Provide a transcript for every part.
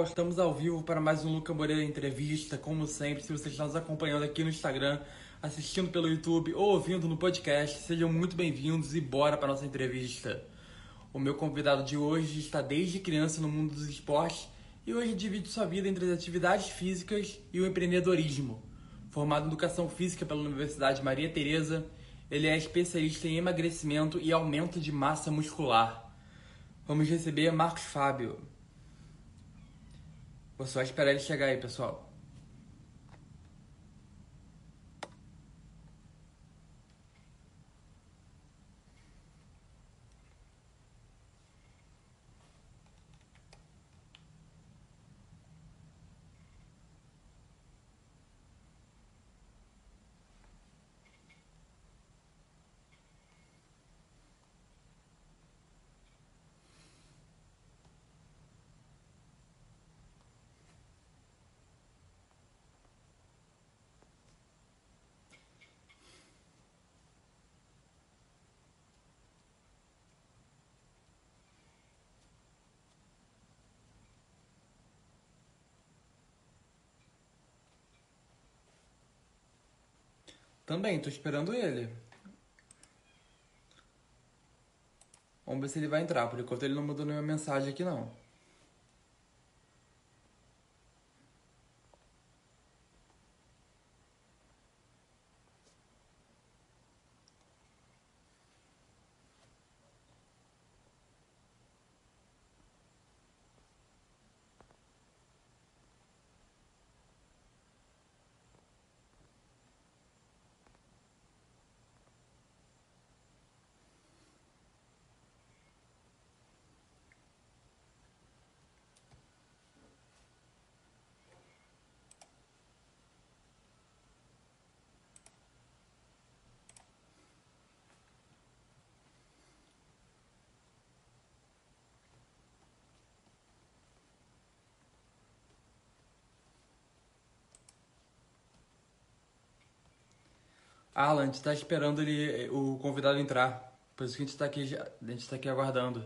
Estamos ao vivo para mais um Luca Moreira Entrevista, como sempre. Se você está nos acompanhando aqui no Instagram, assistindo pelo YouTube ou ouvindo no podcast, sejam muito bem-vindos e bora para nossa entrevista. O meu convidado de hoje está desde criança no mundo dos esportes e hoje divide sua vida entre as atividades físicas e o empreendedorismo. Formado em Educação Física pela Universidade Maria Tereza, ele é especialista em emagrecimento e aumento de massa muscular. Vamos receber Marcos Fábio. Vou só esperar ele chegar aí, pessoal. Também, tô esperando ele. Vamos ver se ele vai entrar. Por enquanto ele não mandou nenhuma mensagem aqui não. Alan, a gente tá esperando ele, o convidado entrar. Por isso que a gente tá aqui, a gente tá aqui aguardando.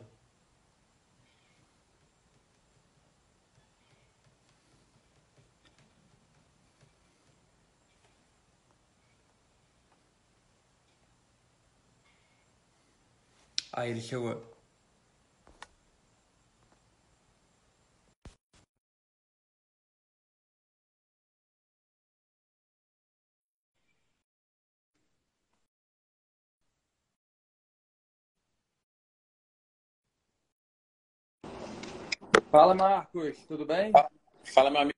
Aí ele chegou. Fala, Marcos, tudo bem? Fala, meu amigo,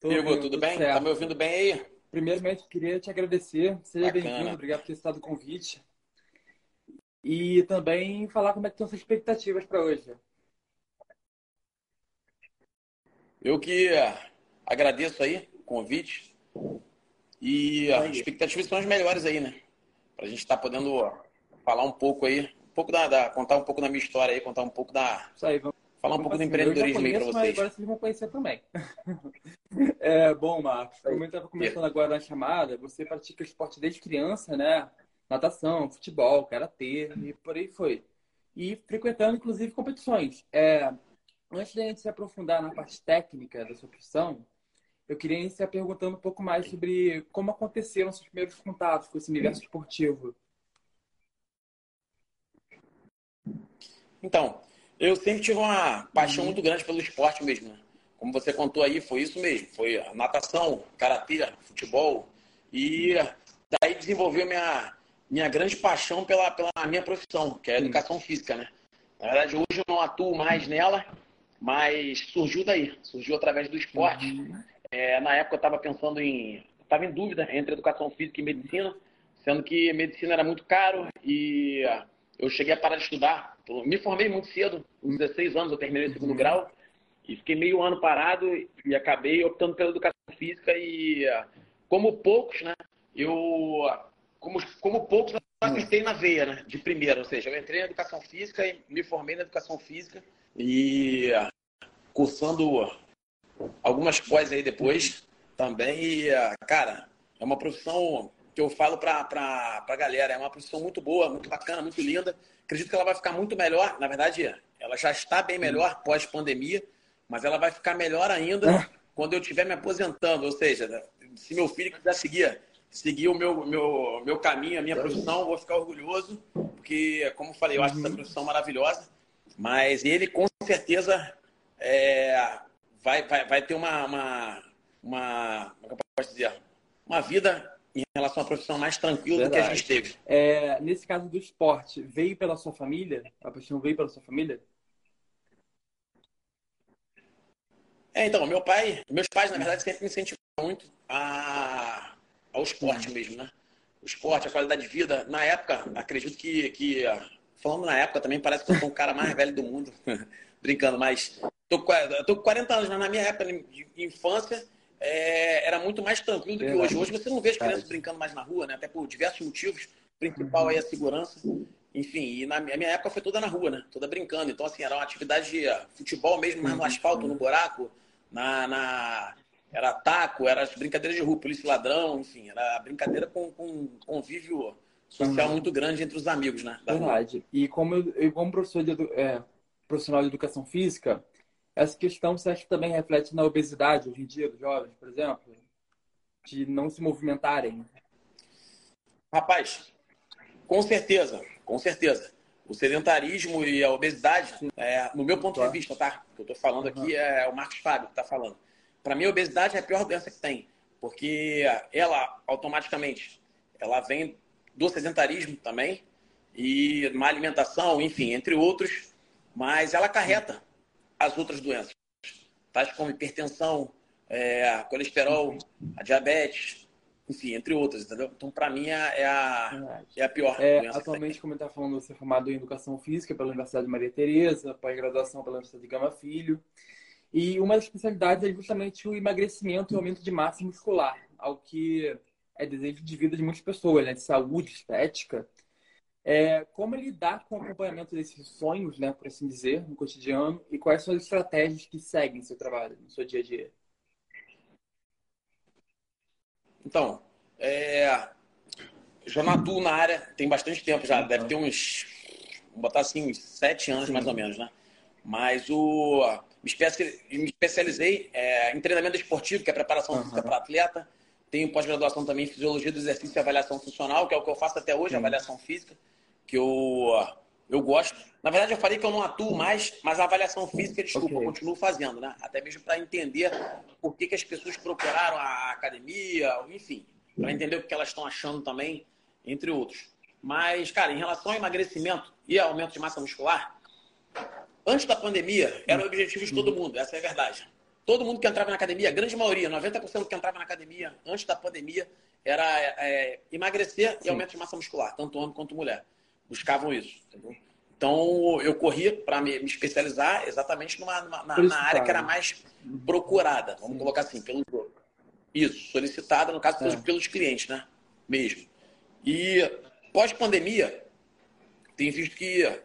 Tô tudo tudo bem? Tá me certo. ouvindo bem aí? Primeiramente, queria te agradecer. Seja bem-vindo, obrigado por ter aceitado o convite. E também falar como é que estão suas expectativas para hoje. Eu que agradeço aí o convite e as expectativas são as melhores aí, né? Pra gente estar podendo ah, falar um pouco aí, pouco da, da- contar um pouco da minha história aí, contar um pouco da, Isso aí, vamos, falar um pouco do já empreendedorismo aí conheço, mas vocês. agora vocês vão conhecer também. É, bom, Marcos, aí. como eu estava começando agora na chamada, você pratica esporte desde criança, né? Natação, futebol, karatê e por aí foi. E frequentando, inclusive, competições. É, antes da gente se aprofundar na parte técnica da sua profissão, eu queria iniciar perguntando um pouco mais sobre como aconteceram seus primeiros contatos com esse universo esportivo. Então, eu sempre tive uma paixão Uhum. muito grande pelo esporte mesmo, né? Como você contou aí, foi isso mesmo. Foi a natação, karatê, futebol. E daí desenvolveu minha, minha grande paixão pela, pela minha profissão, que é a Sim. educação física, né? Na verdade, hoje eu não atuo mais nela, mas surgiu daí. Surgiu através do esporte. Uhum. É, na época eu estava pensando em. Estava em dúvida entre educação física e medicina, sendo que medicina era muito caro e eu cheguei a parar de estudar. Me formei muito cedo, com 16 anos eu terminei o segundo Uhum. grau e fiquei meio ano parado e acabei optando pela educação física e, ah, como poucos, né? Eu, como, como poucos, eu acertei na veia, né? De primeira, ou seja, eu entrei na educação física e me formei na educação física e ah, cursando algumas pós aí depois também. E, ah, cara, é uma profissão que eu falo pra, pra, pra galera, é uma profissão muito boa, muito bacana, muito linda. Acredito que ela vai ficar muito melhor. Na verdade, ela já está bem melhor pós-pandemia, mas ela vai ficar melhor ainda é. quando eu estiver me aposentando. Ou seja, se meu filho quiser seguir, seguir o meu, meu, meu caminho, a minha profissão, eu vou ficar orgulhoso, porque, como eu falei, eu acho essa uhum. profissão maravilhosa, mas ele com certeza é, vai, vai, vai ter uma, uma, uma, como eu posso dizer, uma vida em relação à profissão mais tranquila Verdade. do que a gente teve. É, nesse caso do esporte, veio pela sua família? A paixão veio pela sua família? É, então, meu pai, meus pais, na verdade, sempre me incentivaram muito a, ao esporte mesmo, né? O esporte, a qualidade de vida. Na época, acredito que, que falando na época também, parece que eu sou o cara mais velho do mundo, brincando, mas tô, tô com 40 anos, mas na minha época de infância, é, era muito mais tranquilo do que hoje. Hoje você não vê as crianças brincando mais na rua, né? Até por diversos motivos. O principal aí é a segurança. Enfim, e na minha época foi toda na rua, né? Toda brincando. Então, assim, era uma atividade de futebol mesmo, mas no uhum. asfalto, no buraco, na, na... Era taco, era as brincadeiras de rua, polícia ladrão, enfim, era brincadeira com, com convívio social uhum. muito grande entre os amigos, né? Verdade. E como, eu, como professor de, é, profissional de educação física, essa questão você acha que também reflete na obesidade hoje em dia dos jovens, por exemplo? De não se movimentarem? Rapaz, com certeza, com certeza. O sedentarismo e a obesidade, é, no meu ponto de vista, tá? O que eu estou falando aqui é o Marcos Fábio que está falando. Para mim, a obesidade é a pior doença que tem, porque ela automaticamente ela vem do sedentarismo também e má alimentação, enfim, entre outros, mas ela carreta as outras doenças, tais como hipertensão, é, colesterol, a diabetes, enfim, entre outras, entendeu? Então, para mim, é, é a, é a pior é, doença. Atualmente, como está falando, você é formado em Educação Física pela Universidade de Maria Tereza, pós-graduação pela Universidade de Gama Filho. E uma das especialidades é justamente o emagrecimento e o aumento de massa muscular, ao que é desejo de vida de muitas pessoas, né? De saúde, estética. É, como lidar com o acompanhamento desses sonhos, né, por assim dizer, no cotidiano, e quais são as estratégias que seguem seu trabalho, no seu dia a dia? Então, é, já atuo na área tem bastante tempo já, deve ter uns, vou botar assim, uns sete anos Sim. mais ou menos, né? Mas o, me, especializei é, em treinamento esportivo, que é preparação uhum. física para atleta. Tenho pós-graduação também em fisiologia do exercício e avaliação funcional, que é o que eu faço até hoje, Sim. avaliação física que eu, eu gosto. Na verdade, eu falei que eu não atuo mais, mas a avaliação física, desculpa, okay. eu continuo fazendo, né? Até mesmo para entender por que, que as pessoas procuraram a academia, enfim, para entender o que elas estão achando também, entre outros. Mas, cara, em relação ao emagrecimento e aumento de massa muscular, antes da pandemia, era o objetivo de todo mundo, essa é a verdade. Todo mundo que entrava na academia, a grande maioria, 90% que entrava na academia antes da pandemia, era é, emagrecer Sim. e aumento de massa muscular, tanto homem quanto mulher buscavam isso. Entendeu? Então, eu corria para me, especializar exatamente numa, numa na, na, área que era mais procurada, vamos Sim. colocar assim, pelo Isso, solicitada, no caso, é. pelos clientes, né? Mesmo. E pós-pandemia, tem visto que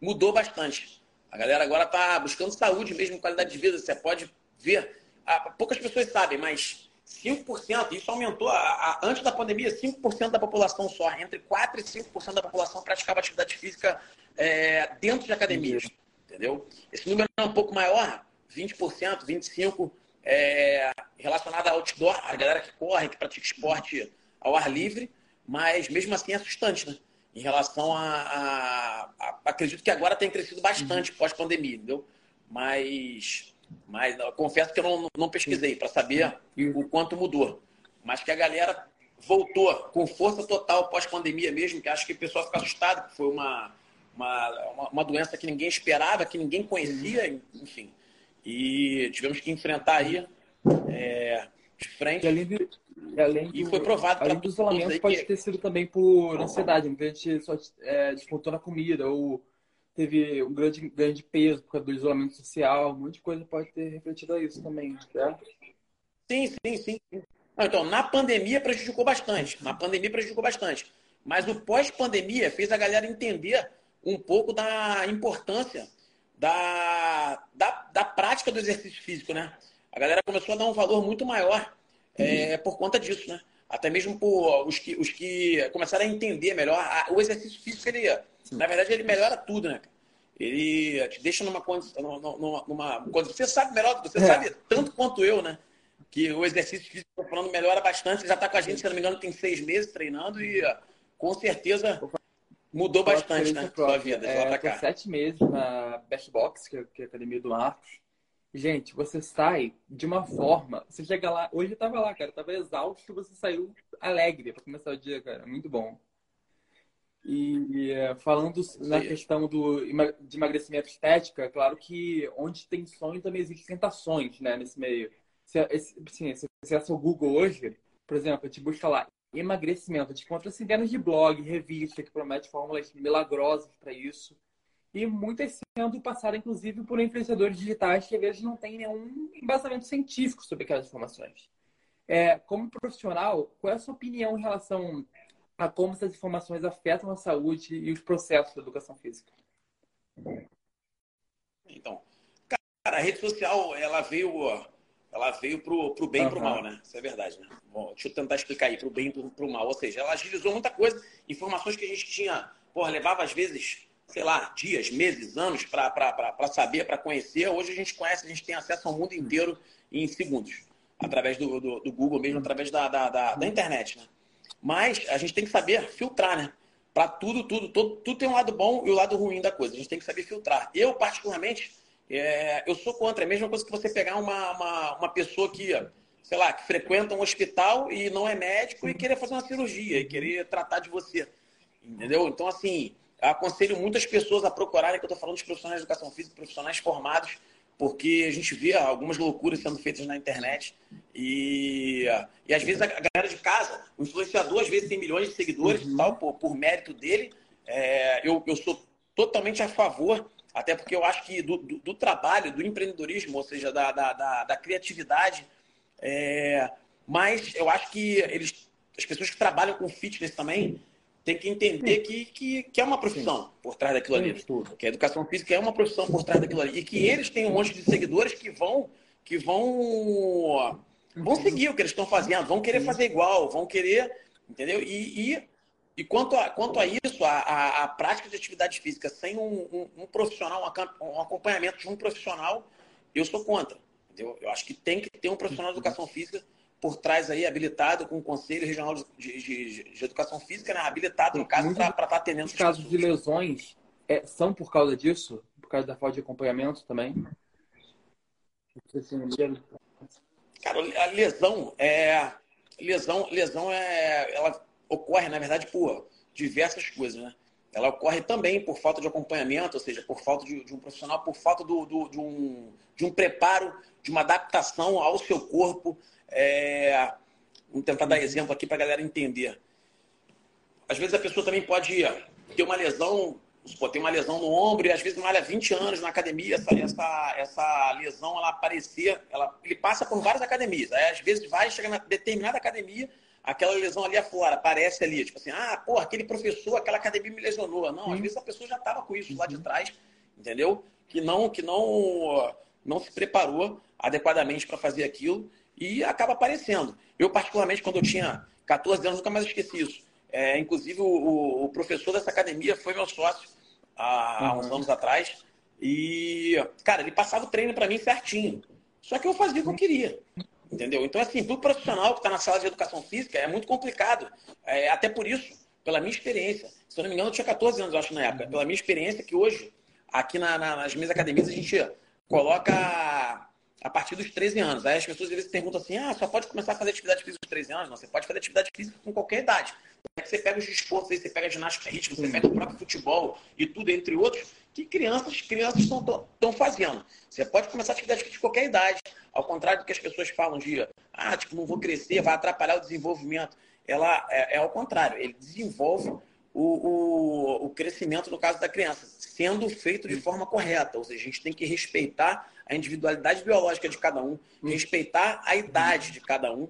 mudou bastante. A galera agora está buscando saúde mesmo, qualidade de vida. Você pode ver. Ah, poucas pessoas sabem, mas 5%, isso aumentou, a, a, antes da pandemia, 5% da população só, entre 4% e 5% da população praticava atividade física é, dentro de academias, entendeu? Esse número é um pouco maior, 20%, 25% é, relacionado ao outdoor, a galera que corre, que pratica esporte ao ar livre, mas mesmo assim é assustante, né? Em relação a, a, a acredito que agora tem crescido bastante uhum. pós-pandemia, entendeu? Mas mas eu confesso que eu não, não pesquisei para saber o quanto mudou. Mas que a galera voltou com força total pós-pandemia mesmo, que acho que o pessoal fica assustado, que foi uma, uma, uma doença que ninguém esperava, que ninguém conhecia, enfim. E tivemos que enfrentar aí é, de frente. E, além de, além e foi provado além do isolamento pode que... ter sido também por ansiedade, muita gente só é, descontou na comida ou teve um grande ganho de peso por causa do isolamento social, um monte de coisa pode ter refletido a isso também, certo? Sim, sim, sim. Então, na pandemia prejudicou bastante. Na pandemia prejudicou bastante. Mas o pós-pandemia fez a galera entender um pouco da importância da, da, da, prática do exercício físico, né? A galera começou a dar um valor muito maior é, por conta disso, né? Até mesmo por os que, os que começaram a entender melhor. O exercício físico, ele, na verdade, ele melhora tudo, né? ele te deixa numa condição, numa, numa, você sabe melhor, você é. sabe tanto quanto eu, né? Que o exercício físico, estou falando, melhora bastante. Você já está com a gente, se não me engano, tem seis meses treinando e com certeza mudou bastante, né? Sua vida, é, pra cá. sete meses na Best Box, que é, que é a academia do Marcos. Gente, você sai de uma forma. Você chega lá. Hoje eu tava lá, cara. Eu tava exausto. Você saiu alegre para começar o dia, cara. Muito bom. E é, falando na questão do, de emagrecimento estética, é claro que onde tem sonho também existem tentações, né, nesse meio. Se, assim, se você acessa o Google hoje, por exemplo, te busca lá emagrecimento, te encontra centenas de blog, revista que promete fórmulas milagrosas para isso. E muitas sendo passadas, inclusive, por influenciadores digitais que às vezes não têm nenhum embasamento científico sobre aquelas informações. É, como profissional, qual é a sua opinião em relação a como essas informações afetam a saúde e os processos da educação física? Então, cara, a rede social, ela veio, ela veio pro, pro bem e uhum. pro mal, né? Isso é verdade, né? Bom, deixa eu tentar explicar aí, pro bem e pro, pro mal. Ou seja, ela agilizou muita coisa, informações que a gente tinha, porra, levava às vezes, sei lá, dias, meses, anos para saber, para conhecer. Hoje a gente conhece, a gente tem acesso ao mundo inteiro em segundos, através do, do, do Google mesmo, através da, da, da, da internet, né? Mas a gente tem que saber filtrar, né? Para tudo, tudo, tudo, tudo tem um lado bom e o um lado ruim da coisa. A gente tem que saber filtrar. Eu, particularmente, é, eu sou contra. É a mesma coisa que você pegar uma, uma, uma pessoa que, sei lá, que frequenta um hospital e não é médico e querer fazer uma cirurgia e querer tratar de você. Entendeu? Então, assim, aconselho muitas pessoas a procurarem, que eu estou falando dos profissionais de educação física, profissionais formados, porque a gente vê algumas loucuras sendo feitas na internet e, e às vezes a galera de casa, o influenciador às vezes tem milhões de seguidores uhum. tal, por, por mérito dele. É, eu, eu sou totalmente a favor, até porque eu acho que do, do, do trabalho, do empreendedorismo, ou seja, da, da, da, da criatividade, é, mas eu acho que eles, as pessoas que trabalham com fitness também tem que entender que, que, que, é uma profissão Sim. por trás daquilo ali. Que a educação física é uma profissão por trás daquilo ali. E que eles têm um monte de seguidores que vão, que vão, vão seguir o que eles estão fazendo, vão querer fazer igual, vão querer. Entendeu? E, e, e quanto, a, quanto a isso, a, a, a prática de atividade física sem um, um, um, profissional, um acompanhamento de um profissional, eu sou contra. Entendeu? Eu acho que tem que ter um profissional de educação física por trás aí, habilitado com o Conselho Regional de, de, de Educação Física, né? habilitado, no caso, para estar tá atendendo Os casos pessoas. de lesões é, são por causa disso? Por causa da falta de acompanhamento também? Cara, a lesão é. Lesão, lesão é. Ela ocorre, na verdade, por diversas coisas, né? Ela ocorre também por falta de acompanhamento, ou seja, por falta de, de um profissional, por falta do, do, de, um, de um preparo, de uma adaptação ao seu corpo, é... Vamos tentar dar exemplo aqui para a galera entender. Às vezes a pessoa também pode ter uma lesão, ter uma lesão no ombro e às vezes malha 20 anos na academia, essa, essa, essa lesão ela aparecer, ela, ele passa por várias academias. Aí, às vezes vai, chega na determinada academia, aquela lesão ali afora, aparece ali, tipo assim, ah, pô, aquele professor, aquela academia me lesionou. Não, às vezes a pessoa já estava com isso lá de trás, entendeu? Que não, que não, não se preparou adequadamente para fazer aquilo e acaba aparecendo. Eu, particularmente, quando eu tinha 14 anos, nunca mais esqueci isso. É, inclusive, o, o, professor dessa academia foi meu sócio há, há uns uhum. anos atrás. E, cara, ele passava o treino para mim certinho. Só que eu fazia o que eu queria. Entendeu? Então, assim, para o profissional que está na sala de educação física é muito complicado. É, até por isso, pela minha experiência. Se eu não me engano, eu tinha 14 anos, eu acho, na época. Pela minha experiência, que hoje, aqui na, na, nas minhas academias, a gente coloca a partir dos 13 anos. Aí as pessoas às vezes perguntam assim: ah, só pode começar a fazer atividade física aos 13 anos? Não, você pode fazer atividade física com qualquer idade. É que você pega os desportos aí, você pega a ginástica rítmica, você pega o próprio futebol e tudo, entre outros, que crianças crianças estão fazendo. Você pode começar a atividade física de qualquer idade. Ao contrário do que as pessoas falam de, ah, tipo, não vou crescer, vai atrapalhar o desenvolvimento. Ela é, é ao contrário, ele desenvolve o, o, o crescimento, no caso da criança, sendo feito de forma correta. Ou seja, a gente tem que respeitar a individualidade biológica de cada um, respeitar a idade de cada um.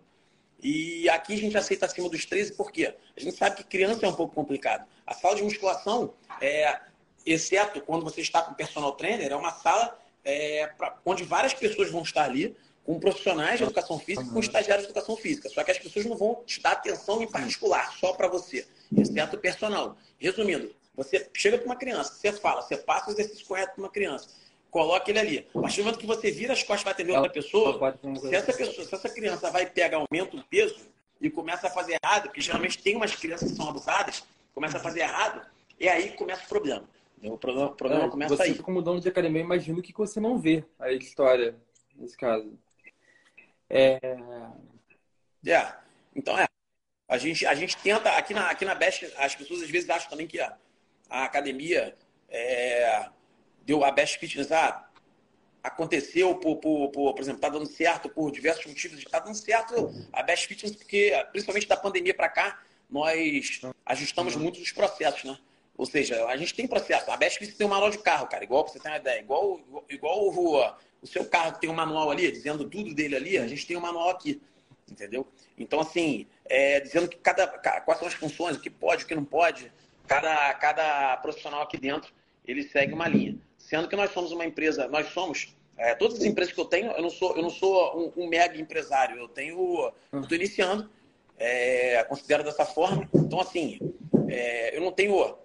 E aqui a gente aceita acima dos 13, por quê? A gente sabe que criança é um pouco complicado. A sala de musculação, é, exceto quando você está com personal trainer, é uma sala é, pra, onde várias pessoas vão estar ali, com profissionais de educação física e com estagiários de educação física. Só que as pessoas não vão te dar atenção em particular, só para você, exceto o personal. Resumindo, Você chega para uma criança, você fala, você passa o exercício correto para uma criança, coloca ele ali. A partir do momento que você vira as costas para atender outra pessoa, se essa pessoa, se essa criança vai pegar, aumenta o peso e começa a fazer errado, porque geralmente tem umas crianças que são abusadas, começa a fazer errado, e aí começa o problema. O problema, o problema é, começa você aí. Você, como dono de academia, imagino que você não vê a história nesse caso. É... é. Então, é. A gente, a gente tenta, aqui na, aqui na Best, as pessoas às vezes acham também que a, a academia é, deu a Best Fitness, ah, aconteceu por, por, por, por exemplo, está dando certo por diversos motivos, está dando certo a Best Fitness porque, principalmente da pandemia para cá, nós ajustamos muito os processos, né? Ou seja, a gente tem processo. A Best Fitness tem um manual de carro, cara, igual você ter uma ideia, igual, igual, igual o, o seu carro que tem um manual ali, dizendo tudo dele ali, a gente tem um manual aqui, entendeu? Então, assim, é, dizendo que cada, quais são as funções, o que pode, o que não pode, cada, cada profissional aqui dentro, ele segue uma linha. Sendo que nós somos uma empresa, nós somos, é, todas as empresas que eu tenho, eu não sou, eu não sou um, um mega empresário, eu tenho, estou iniciando, é, considero dessa forma. Então, assim, é, eu não tenho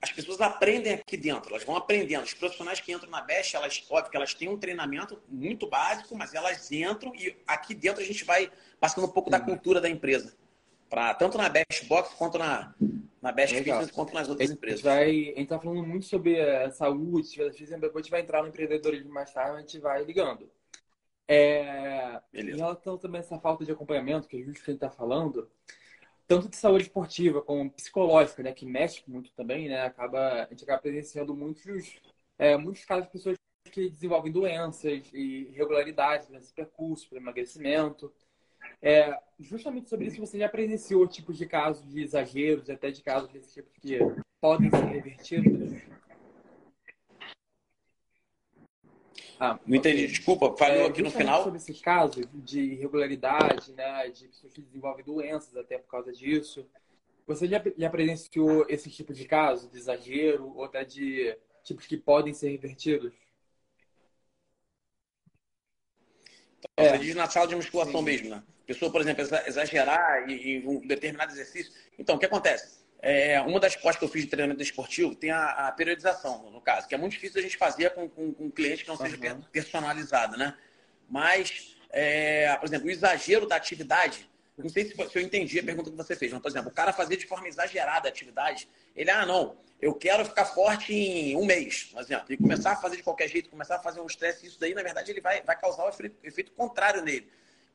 as pessoas aprendem aqui dentro, elas vão aprendendo. Os profissionais que entram na Best, elas, óbvio que elas têm um treinamento muito básico, mas elas entram e aqui dentro a gente vai passando um pouco da cultura da empresa. Tanto na Best Box quanto na, na Best Legal. Fitness, quanto nas outras empresas. Vai, a gente está falando muito sobre a saúde, depois a gente vai entrar no empreendedorismo mais tarde, a gente vai ligando. É, em relação também a essa falta de acompanhamento que a gente está falando, tanto de saúde esportiva como psicológica, né, que mexe muito também, né, acaba, a gente acaba presenciando muitos, é, muitos casos de pessoas que desenvolvem doenças e irregularidades nesse percurso para emagrecimento. É, justamente sobre isso, você já presenciou tipos de casos de exageros, até de casos desse tipo que podem ser revertidos? Ah, não entendi, desculpa, falou é, aqui no final. sobre esses casos de irregularidade, né, de pessoas que desenvolvem doenças até por causa disso. Você já, já presenciou esse tipo de caso, de exagero, ou até de tipos que podem ser revertidos? Então, é. Você diz na sala de musculação Sim. mesmo, né? Pessoa, por exemplo, exagerar em, em um determinado exercício. Então, o que acontece? É, uma das pós que eu fiz de treinamento esportivo tem a, a, periodização, no caso, que é muito difícil a gente fazer com, com, com um cliente que não seja uhum. personalizado, né? Mas, é, por exemplo, o exagero da atividade, não sei se, eu entendi a pergunta que você fez, mas, por exemplo, o cara fazer de forma exagerada a atividade, ele, ah, não, eu quero ficar forte em um mês, por exemplo, e começar a fazer de qualquer jeito, começar a fazer um estresse, isso daí, na verdade, ele vai, vai causar o efeito, efeito contrário nele.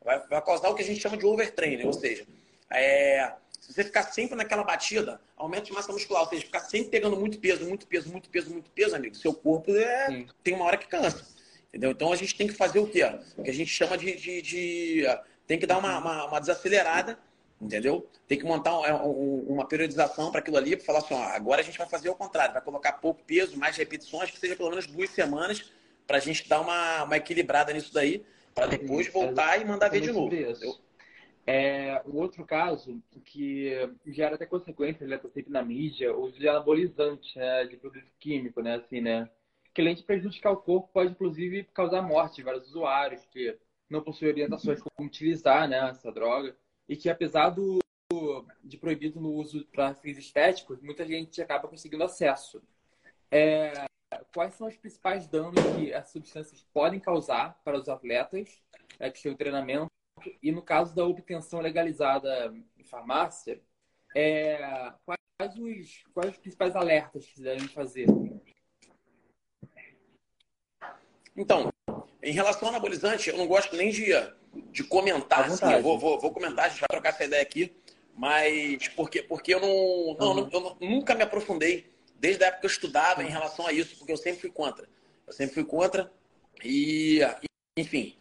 Vai, vai, causar o que a gente chama de overtraining, ou seja, é, se você ficar sempre naquela batida, aumento de massa muscular, ou seja, ficar sempre pegando muito peso, muito peso, muito peso, muito peso, amigo, seu corpo é, tem uma hora que cansa. Entendeu? Então a gente tem que fazer o quê? O que a gente chama de. de, de tem que dar uma, uma, uma, desacelerada, entendeu? Tem que montar um, é, uma periodização para aquilo ali, para falar assim: ó, agora a gente vai fazer o contrário, vai colocar pouco peso, mais repetições, que seja pelo menos duas semanas, para a gente dar uma, uma equilibrada nisso daí, para depois voltar e mandar ver de novo. É, um outro caso que gera até consequências, né, sempre na mídia, o de anabolizante, né, de produto químico, né, assim, né, que além de prejudicar o corpo, pode inclusive causar morte de vários usuários que não possuem orientações como utilizar, né, essa droga, e que apesar do de proibido no uso para fins estéticos, muita gente acaba conseguindo acesso. É, quais são os principais danos que essas substâncias podem causar para os atletas é, que têm o treinamento e no caso da obtenção legalizada em farmácia, é, quais, os, quais os principais alertas que devem fazer? Então, em relação ao anabolizante, eu não gosto nem de, de comentar. Assim, eu vou, vou, vou, comentar, a gente vai trocar essa ideia aqui, mas porque, porque eu, não, não, uhum. eu nunca me aprofundei, desde a época que eu estudava, em relação a isso, porque eu sempre fui contra. Eu sempre fui contra e, enfim,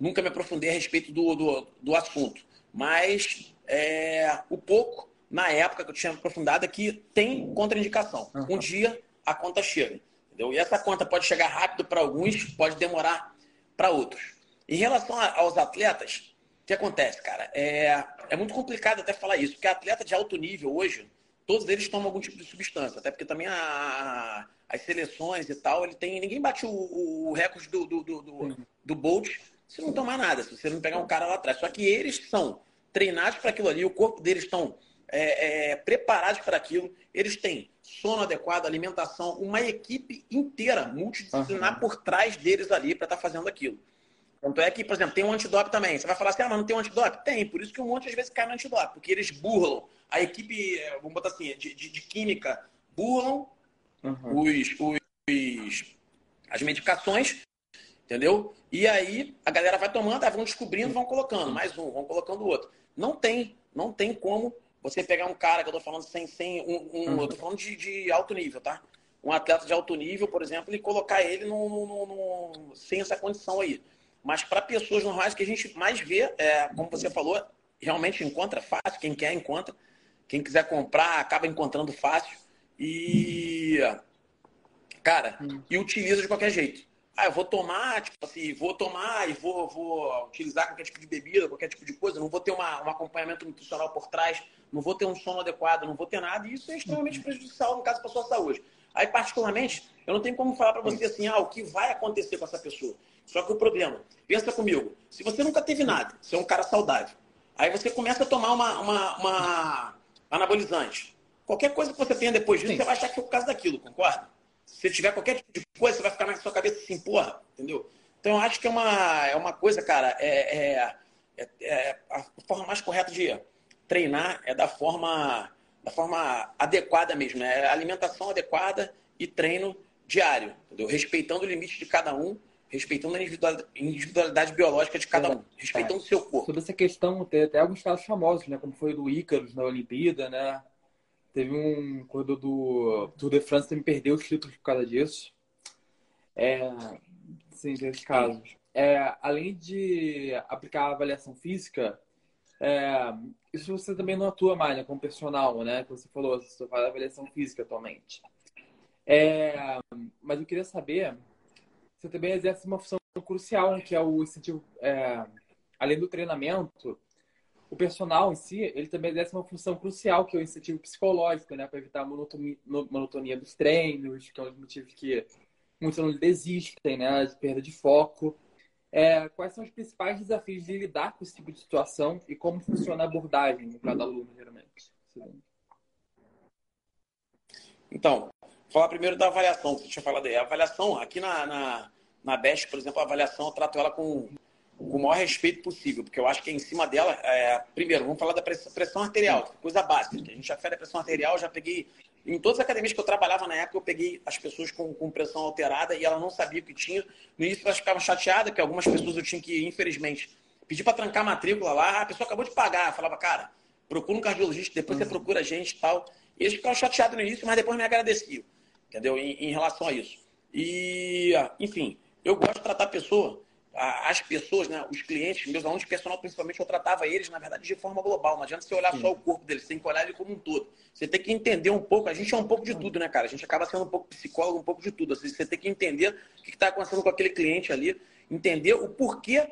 nunca me aprofundei a respeito do, do, do assunto. Mas é, o pouco, na época que eu tinha aprofundado, é que tem contraindicação. Uhum. Um dia a conta chega. Entendeu? E essa conta pode chegar rápido para alguns, pode demorar para outros. Em relação aos atletas, o que acontece, cara? É, é muito complicado até falar isso, porque atleta de alto nível hoje, todos eles tomam algum tipo de substância, até porque também a, as seleções e tal, ele tem. Ninguém bate o, o recorde do, do, do, do, do Bolt se não tomar nada, se você não pegar um cara lá atrás. Só que eles são treinados para aquilo ali, o corpo deles estão é, é, preparados para aquilo. Eles têm sono adequado, alimentação, uma equipe inteira, multidisciplinar uhum. por trás deles ali para estar tá fazendo aquilo. Tanto é que, por exemplo, tem um antidoping também. Você vai falar assim, ah, mas não tem um antidoping? Tem, por isso que um monte às vezes cai no antidoping, porque eles burlam. A equipe, é, vamos botar assim, de, de, de química, burlam uhum. os, os, as medicações, entendeu? E aí a galera vai tomando, vão descobrindo, vão colocando mais um, vão colocando outro. Não tem, não tem como você pegar um cara que eu tô falando sem, sem um, um uhum. eu tô falando de, de, alto nível, tá? Um atleta de alto nível, por exemplo, e colocar ele no, no, no sem essa condição aí. Mas para pessoas normais que a gente mais vê, é, como você falou, realmente encontra fácil, quem quer encontra. Quem quiser comprar, acaba encontrando fácil. E. Cara, hum. e utiliza de qualquer jeito. Ah, eu vou tomar, tipo assim, vou tomar e vou, vou utilizar qualquer tipo de bebida, qualquer tipo de coisa, não vou ter uma, um acompanhamento nutricional por trás, não vou ter um sono adequado, não vou ter nada, e isso é extremamente prejudicial, no caso, para a sua saúde. Aí, particularmente, eu não tenho como falar para você assim, ah, o que vai acontecer com essa pessoa. Só que o problema, pensa comigo, se você nunca teve nada, você é um cara saudável, aí você começa a tomar uma, uma, uma anabolizante. Qualquer coisa que você tenha depois disso, Sim. você vai achar que é por causa daquilo, concorda? Se tiver qualquer tipo de coisa, você vai ficar na sua cabeça assim, porra, entendeu? Então eu acho que é uma, é uma coisa, cara, é, é, é, é a forma mais correta de treinar é da forma, da forma adequada mesmo, né? Alimentação adequada e treino diário, entendeu? Respeitando o limite de cada um respeitando a individualidade biológica de cada um, respeitando o seu corpo. Sobre essa questão, tem até alguns casos famosos, né? Como foi do Ícaros na Olimpíada, né? Teve um corredor do Tour de France que perdeu os títulos por causa disso. É, sim, nesses casos. É, além de aplicar a avaliação física, é, isso você também não atua mais né, como personal, né? Como você falou, você faz avaliação física atualmente. É, mas eu queria saber você também exerce uma função crucial, que é o incentivo, é, além do treinamento, o personal em si, ele também exerce uma função crucial, que é o incentivo psicológico, né, para evitar a monotonia, dos treinos, que é um dos motivos que muitos alunos desistem, né, de perda de foco. É, quais são os principais desafios de lidar com esse tipo de situação e como funciona a abordagem para cada aluno, geralmente? Então, falar primeiro da avaliação, que você tinha falado aí. A avaliação, aqui na, na, na BEST, por exemplo, a avaliação eu trato ela com, com o maior respeito possível, porque eu acho que em cima dela, é, primeiro, vamos falar da pressão, pressão arterial, coisa básica. A gente já fez a pressão arterial, já peguei. Em todas as academias que eu trabalhava na época, eu peguei as pessoas com, com pressão alterada e ela não sabia o que tinha. No início elas ficavam chateadas, que algumas pessoas eu tinha que, infelizmente, pedir para trancar a matrícula lá. A pessoa acabou de pagar. Eu falava, cara, procura um cardiologista, depois uhum. você procura a gente e tal. E eles ficavam chateados no início, mas depois me agradeciam entendeu? Em, em, relação a isso. E, enfim, eu gosto de tratar a pessoa, as pessoas, né, os clientes, meus alunos de personal principalmente, eu tratava eles, na verdade, de forma global. Não adianta você olhar Sim. só o corpo deles, você tem que olhar ele como um todo. Você tem que entender um pouco, a gente é um pouco de tudo, né, cara? A gente acaba sendo um pouco psicólogo, um pouco de tudo. Assim, você tem que entender o que está acontecendo com aquele cliente ali, entender o porquê,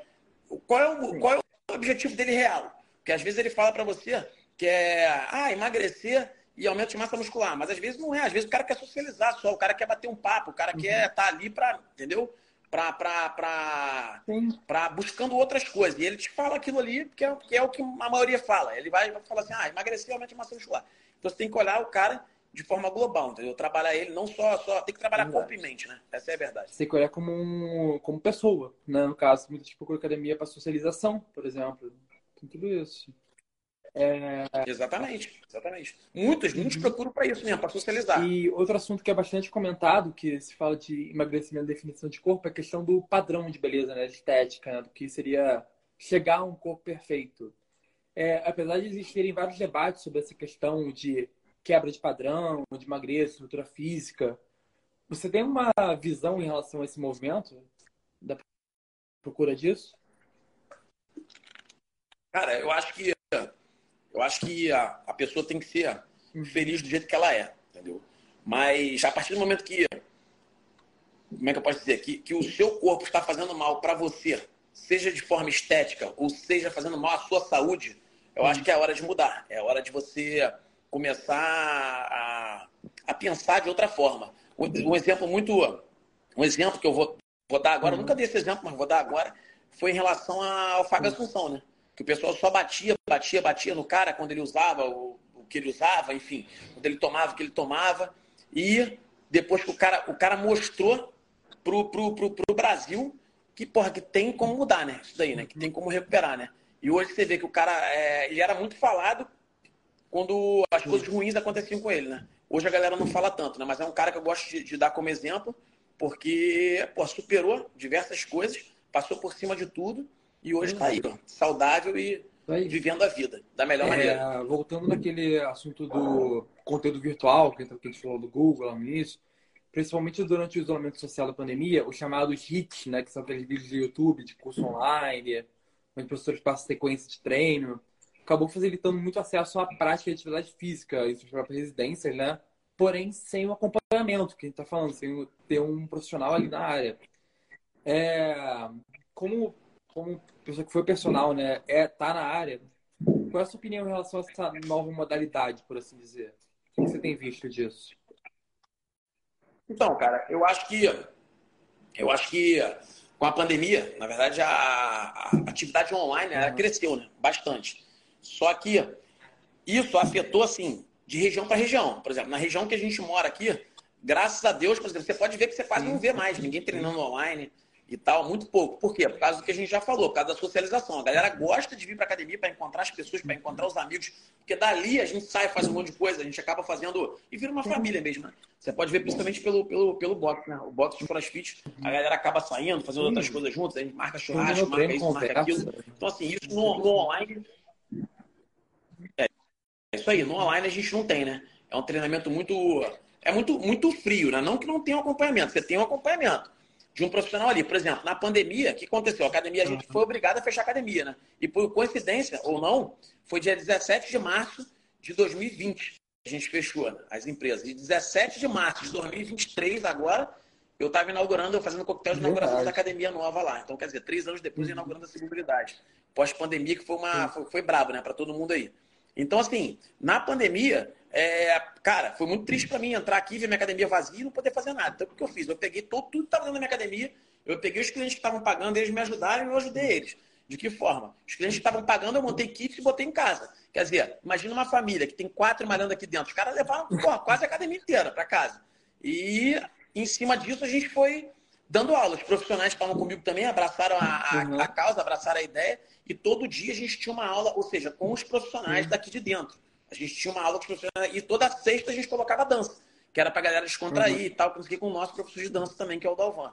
qual é o, qual é o objetivo dele real. Porque às vezes ele fala para você que é, ah, emagrecer e aumento de massa muscular. Mas às vezes não é. Às vezes o cara quer socializar só, o cara quer bater um papo, o cara uhum. quer estar tá ali para, entendeu? Para pra, pra, pra, buscando outras coisas. E ele te fala aquilo ali, que é, que é o que a maioria fala. Ele vai falar assim, ah, emagrecer aumento de massa muscular. Então você tem que olhar o cara de forma global, entendeu? Trabalhar ele não só, só tem que trabalhar corpo e mente, né? Essa é a verdade. Você tem que olhar como, um, como pessoa, né? No caso, muita gente procura academia para socialização, por exemplo. Tem tudo isso. É... Exatamente, exatamente. Muitos, muitos uhum. procuram para isso mesmo, para socializar. E outro assunto que é bastante comentado, que se fala de emagrecimento e definição de corpo, é a questão do padrão de beleza, né, de estética, né, do que seria chegar a um corpo perfeito. É, apesar de existirem vários debates sobre essa questão de quebra de padrão, de magreza, estrutura física, você tem uma visão em relação a esse movimento da procura disso? Cara, eu acho que eu acho que a, a pessoa tem que ser feliz do jeito que ela é, entendeu? Mas a partir do momento que, como é que eu posso dizer, que, que o seu corpo está fazendo mal para você, seja de forma estética ou seja fazendo mal à sua saúde, eu acho que é hora de mudar. É hora de você começar a, a pensar de outra forma. Um, um exemplo muito, um exemplo que eu vou, vou dar agora, uhum. nunca dei esse exemplo, mas vou dar agora, foi em relação ao Fábio Assunção, né? Que o pessoal só batia, batia, batia no cara quando ele usava o, o que ele usava, enfim, quando ele tomava o que ele tomava. E depois que o cara, o cara mostrou pro, pro, pro, pro Brasil que, porra, que tem como mudar, né? Isso daí, né? Que tem como recuperar, né? E hoje você vê que o cara, é, ele era muito falado quando as coisas ruins aconteciam com ele, né? Hoje a galera não fala tanto, né? Mas é um cara que eu gosto de, de dar como exemplo, porque, pô, superou diversas coisas, passou por cima de tudo e hoje está aí, ó, saudável e vivendo a vida da melhor é, maneira. Voltando naquele assunto do conteúdo virtual, que a gente falou do Google lá no início, principalmente durante o isolamento social da pandemia, os chamados HITs, né, que são aqueles vídeos de YouTube, de curso online, onde professores passam sequência de treino, acabou facilitando muito acesso à prática de atividade física em suas próprias residências, né? Porém, sem o acompanhamento que a gente está falando, sem ter um profissional ali na área. É, como, como pessoa que foi personal, né, é, tá na área, qual é a sua opinião em relação a essa nova modalidade, por assim dizer? O que você tem visto disso? Então, cara, eu acho que eu acho que com a pandemia, na verdade, a, a atividade online ela cresceu né? bastante. Só que isso afetou, assim, de região para região. Por exemplo, na região que a gente mora aqui, graças a Deus, por exemplo, você pode ver que você quase não vê mais ninguém treinando online e tal, muito pouco. Por quê? Por causa do que a gente já falou, por causa da socialização. A galera gosta de vir para academia para encontrar as pessoas, para encontrar os amigos, porque dali a gente sai, faz um monte de coisa, a gente acaba fazendo e vira uma família mesmo. Né? Você pode ver principalmente pelo, pelo, pelo box, né? O box de crossfit, a galera acaba saindo, fazendo outras coisas juntas, a gente marca churrasco, marca isso, marca aquilo. Então, assim, isso no, no online. É, é isso aí, no online a gente não tem, né? É um treinamento muito. É muito, muito frio, né? Não que não tenha um acompanhamento, você tem um acompanhamento de um profissional ali. Por exemplo, na pandemia, o que aconteceu? A academia, a gente foi obrigado a fechar a academia, né? E por coincidência ou não, foi dia 17 de março de 2020 a gente fechou né? as empresas. E 17 de março de 2023, agora, eu estava inaugurando, fazendo coquetel de inauguração da academia nova lá. Então, quer dizer, três anos depois, uhum. inaugurando a unidade. Pós-pandemia, que foi, uma, foi, foi brabo, né? Para todo mundo aí. Então, assim, na pandemia, é, cara, foi muito triste para mim entrar aqui, ver minha academia vazia e não poder fazer nada. Então, o que eu fiz? Eu peguei todo, tudo que estava dentro da minha academia, eu peguei os clientes que estavam pagando, eles me ajudaram e eu ajudei eles. De que forma? Os clientes que estavam pagando, eu montei kits e botei em casa. Quer dizer, imagina uma família que tem quatro malhando aqui dentro. Os caras levaram porra, quase a academia inteira para casa. E em cima disso a gente foi dando aula. Os profissionais que estavam comigo também abraçaram a, a, uhum. a, causa, abraçaram a ideia. E todo dia a gente tinha uma aula, ou seja, com os profissionais daqui de dentro. A gente tinha uma aula com os profissionais e toda sexta a gente colocava dança, que era pra galera descontrair uhum. e tal. Consegui com o nosso professor de dança também, que é o Dalvan.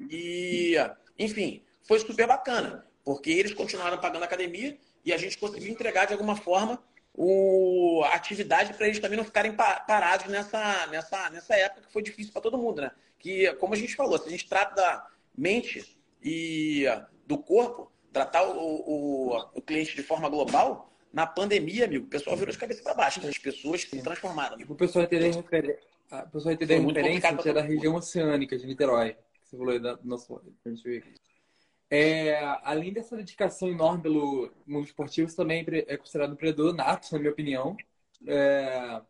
E, enfim, foi super bacana, porque eles continuaram pagando a academia e a gente conseguiu entregar de alguma forma o, a atividade para eles também não ficarem parados nessa, nessa, nessa época que foi difícil para todo mundo, né? Que, como a gente falou, se a gente trata da mente e do corpo, tratar o, o, o cliente de forma global, na pandemia, amigo, o pessoal virou de cabeça para baixo, né? as pessoas se transformaram. O pessoal entender refer... a pessoa entender a referência, a é da região oceânica de Niterói, que você falou aí da nossa. É, além dessa dedicação enorme pelo mundo esportivo, você também é considerado um empreendedor nato, na minha opinião. É,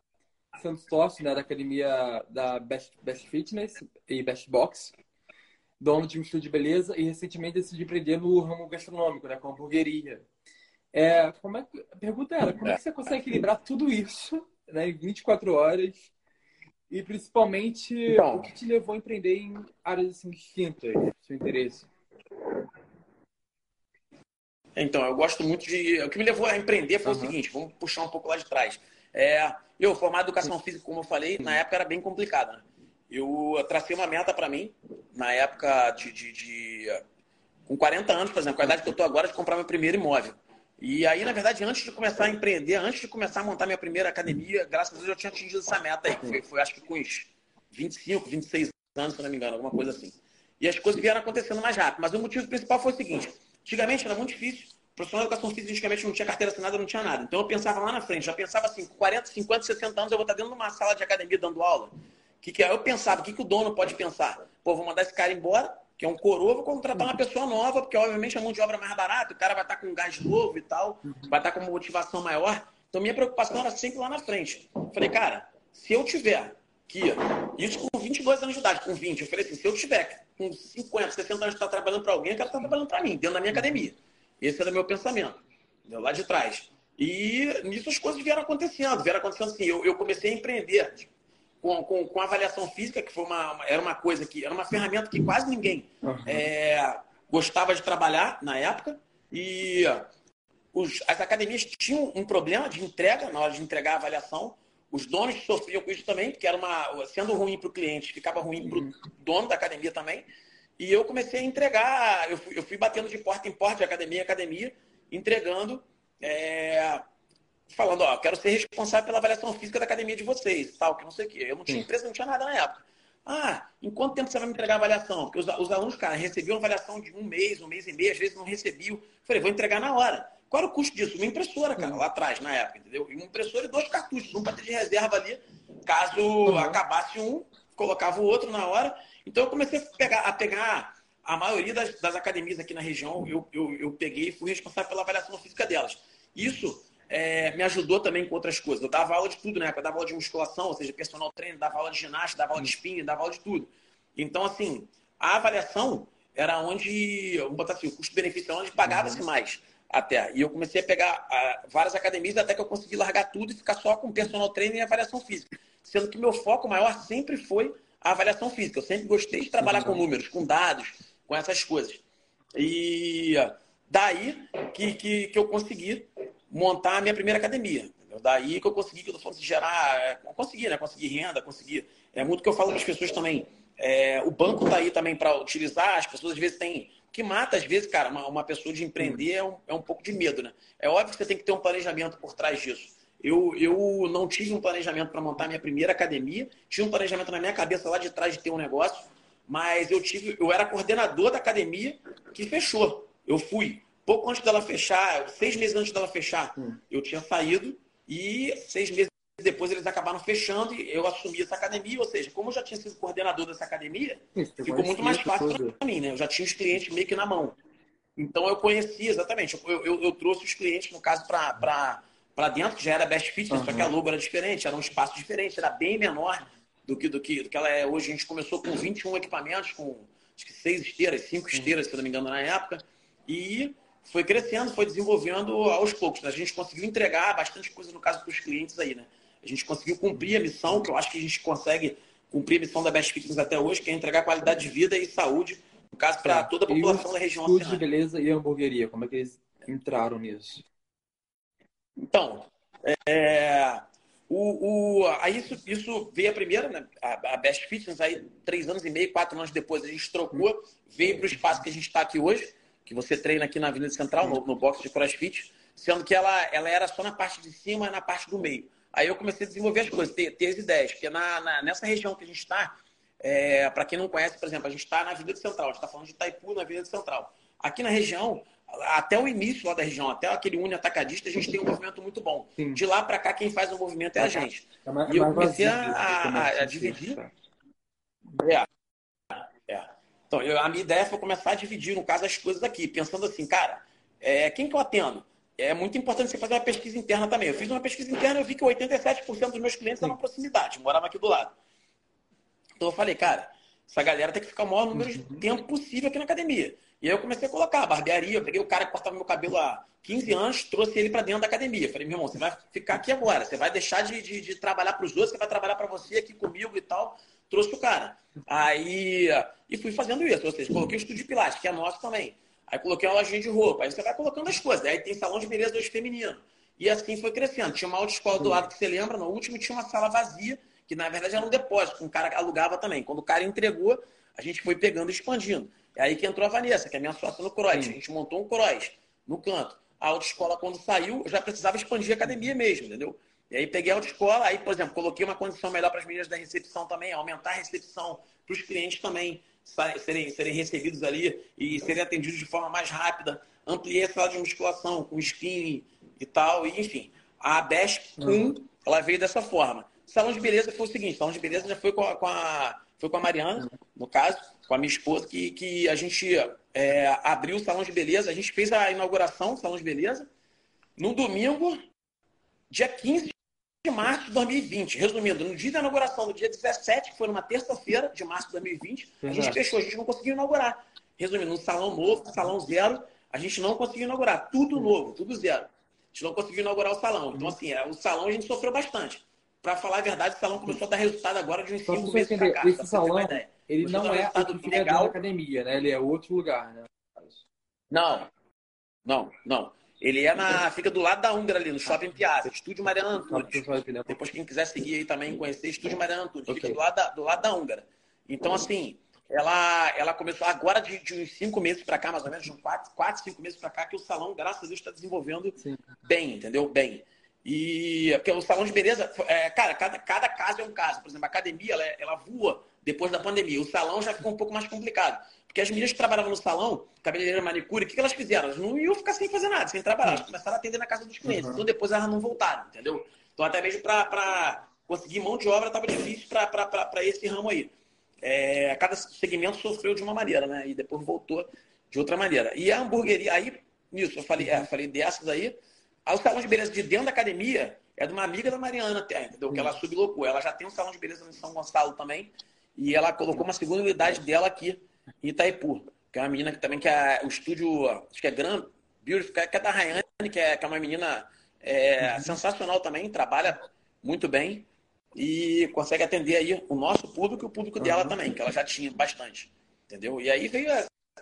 sendo sócio né, da academia da Best, Best Fitness e Best Box, dono de um estúdio de beleza e recentemente decidiu empreender no ramo gastronômico, né, com hamburgueria. É, como é que, a pergunta era, como é que você consegue equilibrar tudo isso né, em 24 horas? E principalmente, então, o que te levou a empreender em áreas assim, distintas, seu interesse? Então, eu gosto muito de. O que me levou a empreender foi uhum. o seguinte: vamos puxar um pouco lá de trás. É, eu, formado em educação física, como eu falei, na época era bem complicado. Né? Eu tracei uma meta para mim, na época de, de, de, Com 40 anos, por exemplo, com a idade que eu estou agora, de comprar meu primeiro imóvel. E aí, na verdade, antes de começar a empreender, antes de começar a montar minha primeira academia, graças a Deus eu tinha atingido essa meta aí. Foi, foi acho que com uns 25, 26 anos, se não me engano, alguma coisa assim. E as coisas vieram acontecendo mais rápido. Mas o motivo principal foi o seguinte: antigamente era muito difícil. O profissional de educação física antigamente não tinha carteira assinada, não tinha nada. Então eu pensava lá na frente, já pensava assim, com 40, 50, 60 anos eu vou estar dentro de uma sala de academia dando aula. Que que é? Eu pensava, o que, que o dono pode pensar? Pô, vou mandar esse cara embora, que é um coroa, vou contratar uma pessoa nova, porque obviamente a mão de obra é mais barata, o cara vai estar com gás novo e tal, vai estar com uma motivação maior. Então minha preocupação era sempre lá na frente. Falei, cara, se eu tiver que, isso com 22 anos de idade, com 20, eu falei assim, se eu tiver com 50, 60 anos de estar trabalhando para alguém, eu quero estar trabalhando para mim, dentro da minha academia. Esse era o meu pensamento, lá de trás. E nisso as coisas vieram acontecendo. Vieram acontecendo assim. Eu, eu comecei a empreender com, com, com avaliação física, que foi uma, uma, era uma coisa que era uma ferramenta que quase ninguém uhum. é, gostava de trabalhar na época. E os, as academias tinham um problema de entrega na hora de entregar a avaliação. Os donos sofriam com isso também, porque era uma, sendo ruim para o cliente, ficava ruim para o uhum. dono da academia também. E eu comecei a entregar, eu fui, eu fui batendo de porta em porta, de academia em academia, entregando, é, falando, ó, quero ser responsável pela avaliação física da academia de vocês, tal, que não sei o quê. Eu não tinha empresa, não tinha nada na época. Ah, em quanto tempo você vai me entregar a avaliação? Porque os, os alunos, cara, recebiam avaliação de um mês, um mês e meio, às vezes não recebiam. Falei, vou entregar na hora. Qual era o custo disso? Uma impressora, cara, lá atrás, na época, entendeu? E uma impressora e dois cartuchos, um para ter de reserva ali, caso uhum. acabasse um, colocava o outro na hora. Então eu comecei a pegar, a, pegar a maioria das, das academias aqui na região, eu, eu, eu peguei e fui responsável pela avaliação física delas. Isso é, me ajudou também com outras coisas. Eu dava aula de tudo, né? Eu dava aula de musculação, ou seja, personal trainer, dava aula de ginástica, dava aula de spinning, dava aula de tudo. Então, assim, a avaliação era onde, vamos botar assim, o custo-benefício era onde pagava-se uhum. mais até. E eu comecei a pegar uh, várias academias até que eu consegui largar tudo e ficar só com personal trainer e avaliação física. Sendo que meu foco maior sempre foi a avaliação física. Eu sempre gostei de trabalhar com números, com dados, com essas coisas. E daí que, que, que eu consegui montar a minha primeira academia. Entendeu? Daí que eu consegui, que eu fosse gerar, é, consegui, né? Consegui renda, consegui. É muito que eu falo para as pessoas também. É, o banco está aí também para utilizar, as pessoas às vezes têm. O que mata, às vezes, cara, uma, uma pessoa de empreender é um, é um pouco de medo, né? É óbvio que você tem que ter um planejamento por trás disso. Eu, eu não tive um planejamento para montar minha primeira academia, tinha um planejamento na minha cabeça lá de trás de ter um negócio, mas eu tive, eu era coordenador da academia que fechou. Eu fui pouco antes dela fechar, seis meses antes dela fechar, hum. eu tinha saído e seis meses depois eles acabaram fechando e eu assumi essa academia. Ou seja, como eu já tinha sido coordenador dessa academia, Isso, ficou muito mais fácil para mim, né? Eu já tinha os clientes meio que na mão. Então eu conhecia exatamente. Eu, eu, eu trouxe os clientes, no caso, para dentro, que já era Best Fitness, uhum. só que a logo era diferente, era um espaço diferente, era bem menor do que, do que, do que ela é hoje. A gente começou com 21 equipamentos, com acho que seis esteiras, cinco esteiras, se não me engano, na época. E foi crescendo, foi desenvolvendo aos poucos. Né? A gente conseguiu entregar bastante coisa, no caso, para os clientes aí, né? A gente conseguiu cumprir a missão, que eu acho que a gente consegue cumprir a missão da Best Fitness até hoje, que é entregar qualidade de vida e saúde, no caso, para toda a população da região. Saúde, de beleza e hamburgueria, como é que eles entraram nisso? Então, é, o, o, aí isso, isso veio a primeira, né? A, a, Best Fitness, aí três anos e meio, quatro anos depois, a gente trocou, veio para o espaço que a gente está aqui hoje que você treina aqui na Avenida Central, no, no box de CrossFit, sendo que ela, ela era só na parte de cima e na parte do meio. Aí eu comecei a desenvolver as coisas, ter, ter as ideias, porque na, na nessa região que a gente está, é, para quem não conhece, por exemplo, a gente está na Avenida Central, a gente está falando de Itaipu na Avenida Central. Aqui na região, até o início lá da região, até aquele uni atacadista, a gente tem um movimento muito bom. Sim. De lá para cá, quem faz o movimento é a gente. É mais, e eu comecei a, a, a, dividir. É, é. Então, eu, a minha ideia foi começar a dividir, no caso, as coisas aqui, pensando assim, cara, é, quem que eu atendo? É muito importante você fazer uma pesquisa interna também. Eu fiz uma pesquisa interna e eu vi que 87% dos meus clientes eram proximidade, moravam aqui do lado. Então eu falei, cara, essa galera tem que ficar o maior número de uhum. tempo possível aqui na academia. E aí eu comecei a colocar a barbearia, eu peguei o cara que cortava meu cabelo há 15 anos, trouxe ele para dentro da academia. Falei, meu irmão, você vai ficar aqui agora, você vai deixar de, de, de trabalhar para os outros, você vai trabalhar para você aqui comigo e tal trouxe o cara. Aí, e fui fazendo isso, ou seja, coloquei o estúdio de pilates, que é nosso também. Aí coloquei uma lojinha de roupa, aí você vai colocando as coisas. Aí tem salão de beleza hoje feminino. E assim foi crescendo. Tinha uma autoescola do lado que você lembra, no último tinha uma sala vazia, que na verdade era um depósito, que um cara alugava também. Quando o cara entregou, a gente foi pegando e expandindo. É aí que entrou a Vanessa, que é minha sócia no Cross. A gente montou um Cross no canto. A autoescola, quando saiu, eu já precisava expandir a academia mesmo, entendeu? E aí peguei a autoescola, aí, por exemplo, coloquei uma condição melhor para as meninas da recepção também, aumentar a recepção para os clientes também serem, serem recebidos ali e serem atendidos de forma mais rápida. Ampliei a sala de musculação com spinning e tal, e enfim. A Best 1, uhum. ela veio dessa forma. Salão de beleza foi o seguinte, salão de beleza já foi com a, com a foi com a Mariana, no caso, com a minha esposa, que, que a gente é, abriu o salão de beleza, a gente fez a inauguração do salão de beleza. No domingo, dia 15 de março de 2020. Resumindo, no dia da inauguração, no dia 17, que foi numa terça-feira de março de 2020, a gente fechou, a gente não conseguiu inaugurar. Resumindo, um salão novo, salão zero, a gente não conseguiu inaugurar. Tudo novo, tudo zero. gente não conseguiu inaugurar o salão. Então, uhum. assim, é, o salão a gente sofreu bastante. Para falar a verdade, o salão começou a dar resultado agora de uns cinco meses para cá. Esse salão, ele não é o que legal. academia, né? Ele é outro lugar, né? Não, não, não. Ele é na, fica do lado da Húngara ali, no Shopping Piazza, Estúdio Mariana Antunes. Depois quem quiser seguir aí também, conhecer Estúdio Mariana Antunes, okay. fica do lado da, do lado da Húngara. Então, assim, ela, ela começou agora de, de uns cinco meses para cá, mais ou menos, de uns quatro, quatro cinco meses para cá, que o salão, graças a Deus, está desenvolvendo Sim. bem, entendeu? Bem. E porque o salão de beleza, é, cara, cada, cada caso é um caso. Por exemplo, a academia, ela, ela voa depois da pandemia. O salão já ficou um pouco mais complicado. Porque as meninas que trabalhavam no salão, cabeleireira, manicure, o que, que elas fizeram? Elas não iam ficar sem fazer nada, sem trabalhar. Elas começaram a atender na casa dos clientes. Uhum. Então depois elas não voltaram, entendeu? Então até mesmo para conseguir mão de obra estava difícil para esse ramo aí. É, cada segmento sofreu de uma maneira, né? E depois voltou de outra maneira. E a hamburgueria, aí, nisso, eu falei, é, falei dessas aí. Aí o salão de beleza de dentro da academia é de uma amiga da Mariana entendeu? Que ela sublocou. Ela já tem um salão de beleza em São Gonçalo também. E ela colocou uma segunda unidade dela aqui em Itaipu, que é uma menina que também que é o estúdio, acho que é Grand Beautiful, que é da Rayane, que é, que é uma menina é, sensacional também, trabalha muito bem e consegue atender aí o nosso público e o público dela também, que ela já tinha bastante, entendeu? E aí veio,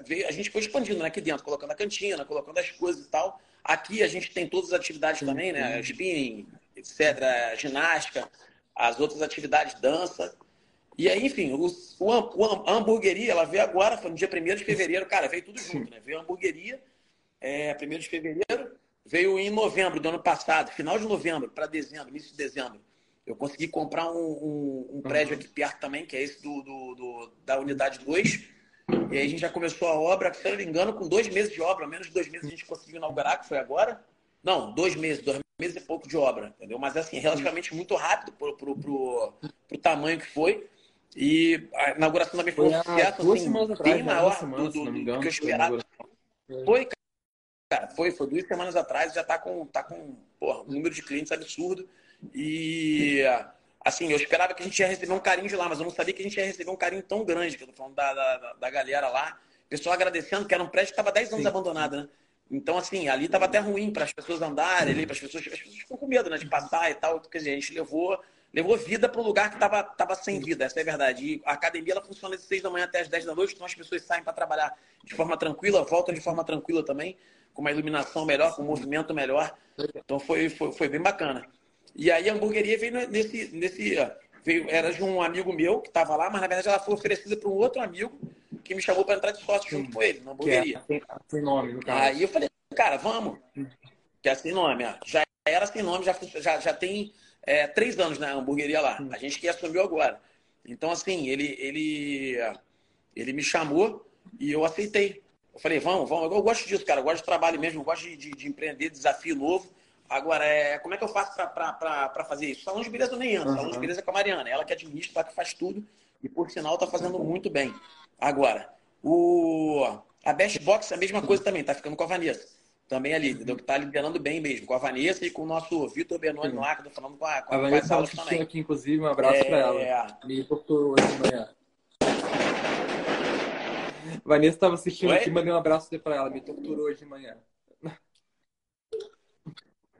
veio a gente foi expandindo né, aqui dentro, colocando a cantina, colocando as coisas e tal. Aqui a gente tem todas as atividades também, né? Spinning, etc., ginástica, as outras atividades, dança. E aí, enfim, o, o, a hamburgueria, ela veio agora, foi no dia 1 de fevereiro, cara, veio tudo junto, né? Veio a hamburgueria, é, 1 de fevereiro, veio em novembro do ano passado, final de novembro para dezembro, início de dezembro. Eu consegui comprar um, um, um prédio aqui perto também, que é esse do, do, do, da unidade 2. E aí a gente já começou a obra, se eu não me engano, com dois meses de obra, menos de dois meses a gente conseguiu inaugurar, que foi agora. Não, dois meses, dois meses e pouco de obra, entendeu? Mas assim, relativamente muito rápido pro, pro, pro, pro tamanho que foi. E a inauguração também foi, foi um sucesso, duas assim, bem né? maior semanas, do, do, engano, do, que eu esperava. Foi, cara, foi, foi duas semanas atrás, já está com, tá com porra, um número de clientes absurdo. E assim, eu esperava que a gente ia receber um carinho de lá, mas eu não sabia que a gente ia receber um carinho tão grande, que eu tô falando da, da, da galera lá. Pessoal agradecendo, que era um prédio que estava 10 anos Sim. abandonado, né? Então, assim, ali estava até ruim para as pessoas andarem, ali, para as pessoas. As pessoas ficam com medo, né? De passar e tal. Quer dizer, a gente levou levou vida para o lugar que estava tava sem vida, essa é a verdade. E a academia ela funciona de 6 da manhã até as 10 da noite, então as pessoas saem para trabalhar de forma tranquila, voltam de forma tranquila também, com uma iluminação melhor, com um movimento melhor. Então foi, foi, foi bem bacana. E aí a hamburgueria veio nesse. nesse veio, era de um amigo meu que estava lá, mas na verdade ela foi oferecida para um outro amigo que me chamou para entrar de sócio junto com ele, na hamburgueria. Que é, sem nome, no caso. Aí eu falei, cara, vamos. Que é sem nome, ó. já era sem nome, já, já, já tem é, três anos na hamburgueria lá. A gente que assumiu agora. Então, assim, ele, ele, ele me chamou e eu aceitei. Eu falei, vamos, vamos. Eu gosto disso, cara. Eu gosto de trabalho mesmo, eu gosto de, de, de empreender, desafio novo. Agora, é, como é que eu faço para fazer isso? Salão de beleza eu nem ando. Uhum. Salão de beleza é com a Mariana. Ela que administra, ela que faz tudo. E, por sinal, está fazendo muito bem. Agora, o, a Best Box é a mesma coisa também. Está ficando com a Vanessa também ali, entendeu? Que tá liderando bem mesmo, com a Vanessa e com o nosso Vitor Benoni eu tô falando com a, com a, a Vanessa aulas também. aqui, inclusive, um abraço é... para ela. Me torturou hoje de manhã. Vanessa estava assistindo Oi? aqui, mandei um abraço para ela, me torturou hoje de manhã.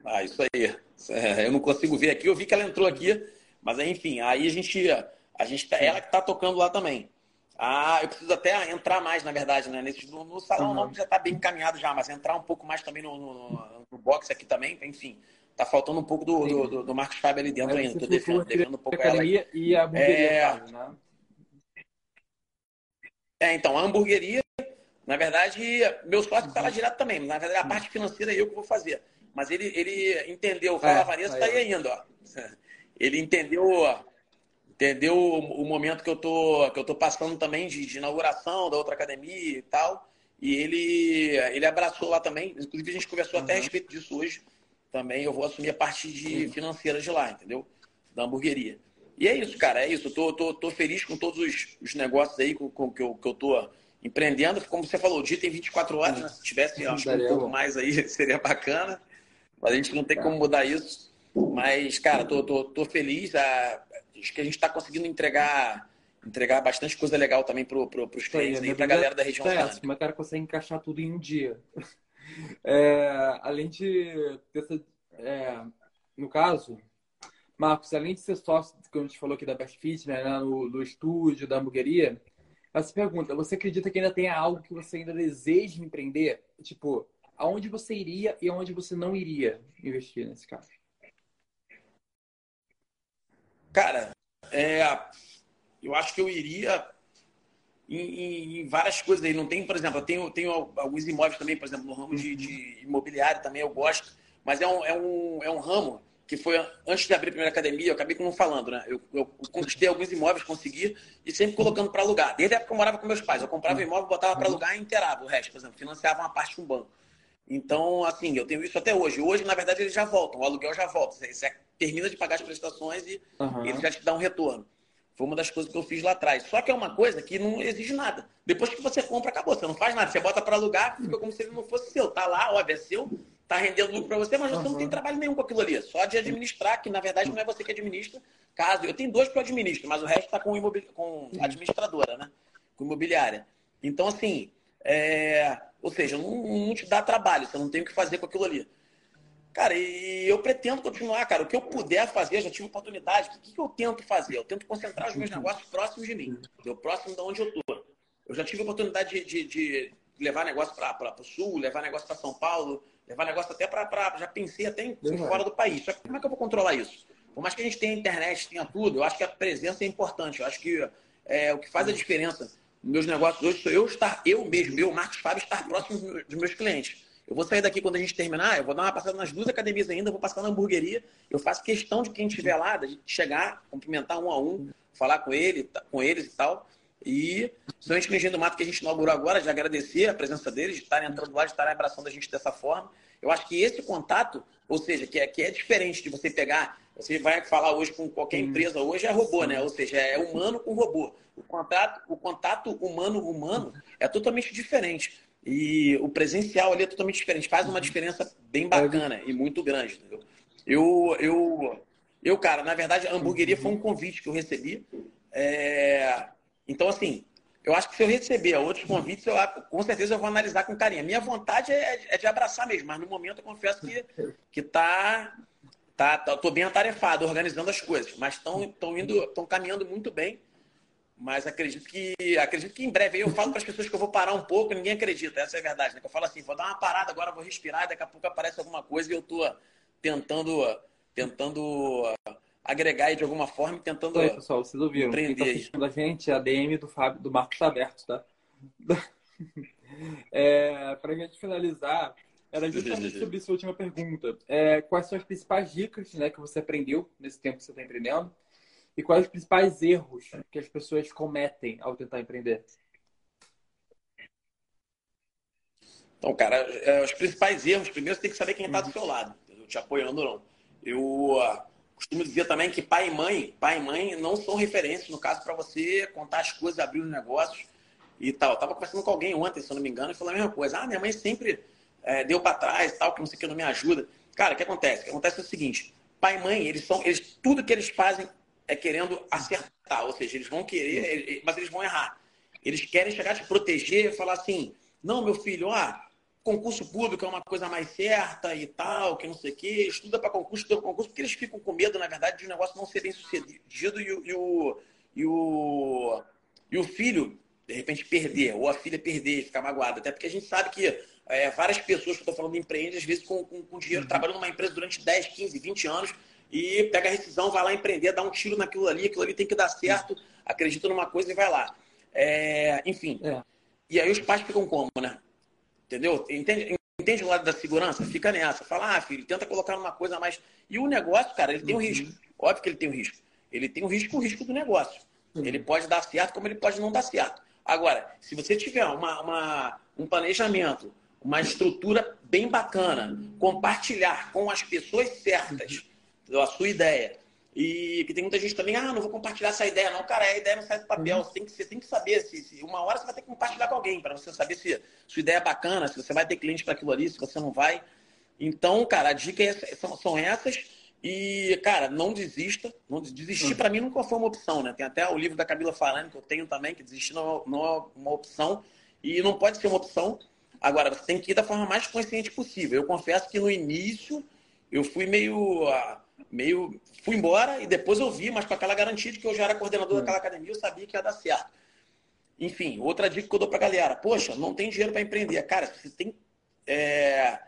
Ah, isso aí. É, eu não consigo ver aqui, eu vi que ela entrou aqui, mas enfim, aí a gente, a gente tá, ela que tá tocando lá também. Ah, eu preciso até entrar mais, na verdade, né? Nesse, no, no salão uhum. não, já está bem encaminhado já, mas entrar um pouco mais também no, no, no box aqui também, enfim. Tá faltando um pouco do, do, do, do Marcos Fábio ali dentro ainda. Tô devendo, devendo um pouco a ela. E a hamburgueria, é... né? É, então, a hamburgueria, na verdade, meu sócio está lá uhum. direto também. Na verdade, a parte financeira é eu que vou fazer. Mas ele, ele entendeu, fala, é, Vanessa está aí ainda, ó. Ele entendeu, ó, entendeu o, momento que eu tô que eu tô passando também de, de, inauguração da outra academia e tal. E ele ele abraçou lá também. Inclusive a gente conversou uhum. até a respeito disso hoje. Também eu vou assumir a parte de financeira de lá, entendeu? Da hamburgueria. E é isso, cara, é isso. Eu tô, tô, tô feliz com todos os, os negócios aí com, com, que, eu, que eu tô empreendendo. Como você falou, o dia tem 24 horas, né? Se tivesse acho, um pouco mais aí, seria bacana. Mas a gente não tem como mudar isso. Mas, cara, tô, tô, tô feliz. A, acho que a gente está conseguindo entregar entregar bastante coisa legal também para pro, os clientes e para a galera da região é, Mas o cara consegue encaixar tudo em um dia. É, além de ter é, no caso, Marcos, além de ser sócio, que a gente falou aqui da Best Fit, né, no, no estúdio, da hamburgueria, ela se pergunta, você acredita que ainda tem algo que você ainda deseja empreender? Tipo, aonde você iria e aonde você não iria investir nesse caso? Cara, é, eu acho que eu iria em, em, várias coisas aí. Não tem, por exemplo, eu tenho, tenho alguns imóveis também, por exemplo, no ramo de, de imobiliário também eu gosto, mas é um, é um, é um ramo que foi antes de abrir a primeira academia, eu acabei não falando, né? Eu, eu conquistei alguns imóveis, consegui, e sempre colocando para alugar. Desde a época que eu morava com meus pais, eu comprava imóvel, botava para alugar e inteirava o resto, por exemplo, financiava uma parte com o banco. Então, assim, eu tenho isso até hoje. Hoje, na verdade, eles já voltam, o aluguel já volta. Você é, termina de pagar as prestações e uhum. ele já te dá um retorno. Foi uma das coisas que eu fiz lá atrás. Só que é uma coisa que não exige nada. Depois que você compra, acabou. Você não faz nada. Você bota para alugar, fica como se ele não fosse seu. Tá lá, óbvio, é seu, está rendendo lucro para você, mas você não tem trabalho nenhum com aquilo ali. Só de administrar, que na verdade não é você que administra. Caso eu tenho dois que eu administro, mas o resto está com, imobili... com administradora, né? Com imobiliária. Então, assim, é... ou seja, não, não, te dá trabalho, você não tem o que fazer com aquilo ali. Cara, e eu pretendo continuar, cara. O que eu puder fazer, já tive oportunidade. O que, que eu tento fazer? Eu tento concentrar os meus negócios próximos de mim, eu próximo de onde eu estou. Eu já tive oportunidade de, de, de levar negócio para o sul, levar negócio para São Paulo, levar negócio até para. Já pensei até em, fora do país. Só que como é que eu vou controlar isso? Por mais que a gente tenha internet, tenha tudo, eu acho que a presença é importante. Eu acho que é, o que faz a diferença nos meus negócios hoje sou eu estar, eu mesmo, eu, Marcos Fábio, estar próximo dos meus clientes. Eu vou sair daqui quando a gente terminar, eu vou dar uma passada nas duas academias ainda, vou passar na hamburgueria. Eu faço questão de quem estiver lá, de chegar, cumprimentar um a um, falar com ele, com eles e tal. E, principalmente no Engenho do Mato que a gente inaugurou agora, de agradecer a presença deles, de estarem entrando lá, de estarem abraçando a gente dessa forma. Eu acho que esse contato, ou seja, que é, que é diferente de você pegar, você vai falar hoje com qualquer empresa, hoje é robô, né? Ou seja, é humano com robô. O contato, o contato humano-humano é totalmente diferente. E o presencial ali é totalmente diferente. Faz uma diferença bem bacana e muito grande. Entendeu? Eu, eu, eu, cara, na verdade, a hamburgueria foi um convite que eu recebi. É, então, assim, eu acho que se eu receber outros convites, eu, com certeza eu vou analisar com carinho. A minha vontade é, é de abraçar mesmo, mas no momento eu confesso que, que tá, tá, tá, tô bem atarefado, organizando as coisas, mas estão indo, estão caminhando muito bem. Mas acredito que acredito que em breve eu falo para as pessoas que eu vou parar um pouco, ninguém acredita, essa é a verdade, né? Que eu falo assim, vou dar uma parada agora, vou respirar, daqui a pouco aparece alguma coisa e eu estou tentando tentando agregar aí de alguma forma, tentando. Oi, pessoal, vocês ouviram? Quem está assistindo a gente, a DM do Fábio, do Marcos está aberto, tá? é, Para a gente finalizar, era justamente sobre essa última pergunta. É, quais são as principais dicas né, que você aprendeu nesse tempo que você está empreendendo? E quais os principais erros que as pessoas cometem ao tentar empreender? Então, cara, é, os principais erros, primeiro você tem que saber quem está do seu lado, te apoiando ou não. Eu costumo dizer também que pai e mãe, pai e mãe não são referências, no caso, para você contar as coisas, abrir os negócios e tal. Eu tava conversando com alguém ontem, se eu não me engano, e falou a mesma coisa. Ah, minha mãe sempre é, deu para trás tal, que não sei o que, não me ajuda. Cara, o que acontece? O que acontece é o seguinte, pai e mãe, eles são, eles, tudo que eles fazem é querendo acertar, ou seja, eles vão querer, mas eles vão errar. Eles querem chegar te proteger e falar assim, não, meu filho, ah, concurso público é uma coisa mais certa e tal, que não sei o quê, estuda para concurso, estuda para concurso, porque eles ficam com medo, na verdade, de o negócio não ser bem sucedido e o, e o, e o, e o filho, de repente, perder, ou a filha perder ficar magoada. Até porque a gente sabe que é, várias pessoas que eu estou falando empreendem, às vezes com, com, com dinheiro, uhum. trabalhando numa empresa durante 10, 15, 20 anos, e pega a rescisão, vai lá empreender, dá um tiro naquilo ali, aquilo ali tem que dar certo, acredita numa coisa e vai lá. É, enfim. É. E aí os pais ficam como, né? Entendeu? Entende, entende o lado da segurança? Fica nessa. Fala, ah, filho, tenta colocar uma coisa mais. E o negócio, cara, ele tem um uhum. risco. Óbvio que ele tem um risco. Ele tem um risco, o risco do negócio. Uhum. Ele pode dar certo, como ele pode não dar certo. Agora, se você tiver uma, uma, um planejamento, uma estrutura bem bacana, compartilhar com as pessoas certas uhum. a sua ideia, e que tem muita gente também, ah, não vou compartilhar essa ideia, não. Cara, a ideia não sai do papel. Uhum. Você, tem que, você tem que saber se, se, uma hora você vai ter que compartilhar com alguém para você saber se sua ideia é bacana, se você vai ter cliente para aquilo ali, se você não vai. Então, cara, a dica é, são, são essas. E, cara, não desista. Não, desistir uhum. para mim nunca foi uma opção, né? Tem até o livro da Camila Farani que eu tenho também, que desistir não, não é uma opção. E não pode ser uma opção, Agora, você tem que ir da forma mais consciente possível. Eu confesso que no início eu fui meio. Ah, meio fui embora e depois eu vi, mas com aquela garantia de que eu já era coordenador daquela academia, eu sabia que ia dar certo. Enfim, outra dica que eu dou pra galera: poxa, não tem dinheiro para empreender. Cara, se você tem. É,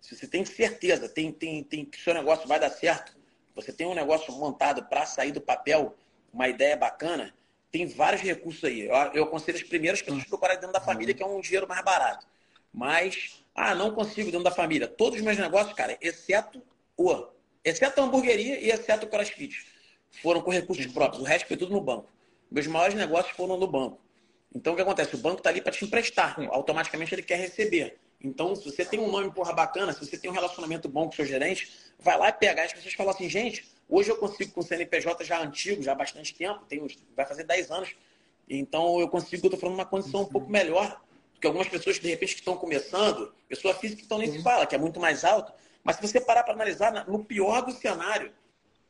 se você tem certeza, tem, tem, tem que o seu negócio vai dar certo, você tem um negócio montado para sair do papel, uma ideia bacana, tem vários recursos aí. Eu, eu aconselho as primeiras pessoas procurarem dentro da família, que é um dinheiro mais barato. Mas, ah, não consigo dentro da família. Todos os meus negócios, cara, exceto o, exceto a hamburgueria e exceto o crossfit, foram com recursos próprios. O resto foi tudo no banco. Meus maiores negócios foram no banco. Então, o que acontece? O banco está ali para te emprestar. Automaticamente ele quer receber. Então, se você tem um nome porra bacana, se você tem um relacionamento bom com o seu gerente, vai lá e pegar. As pessoas falam assim, gente, hoje eu consigo com o CNPJ já antigo, já há bastante tempo, tem uns, vai fazer 10 anos. Então, eu consigo, eu estou falando, uma condição um pouco melhor porque algumas pessoas, de repente, que estão começando, pessoa física, então nem se fala, que é muito mais alto. Mas se você parar para analisar, no pior do cenário,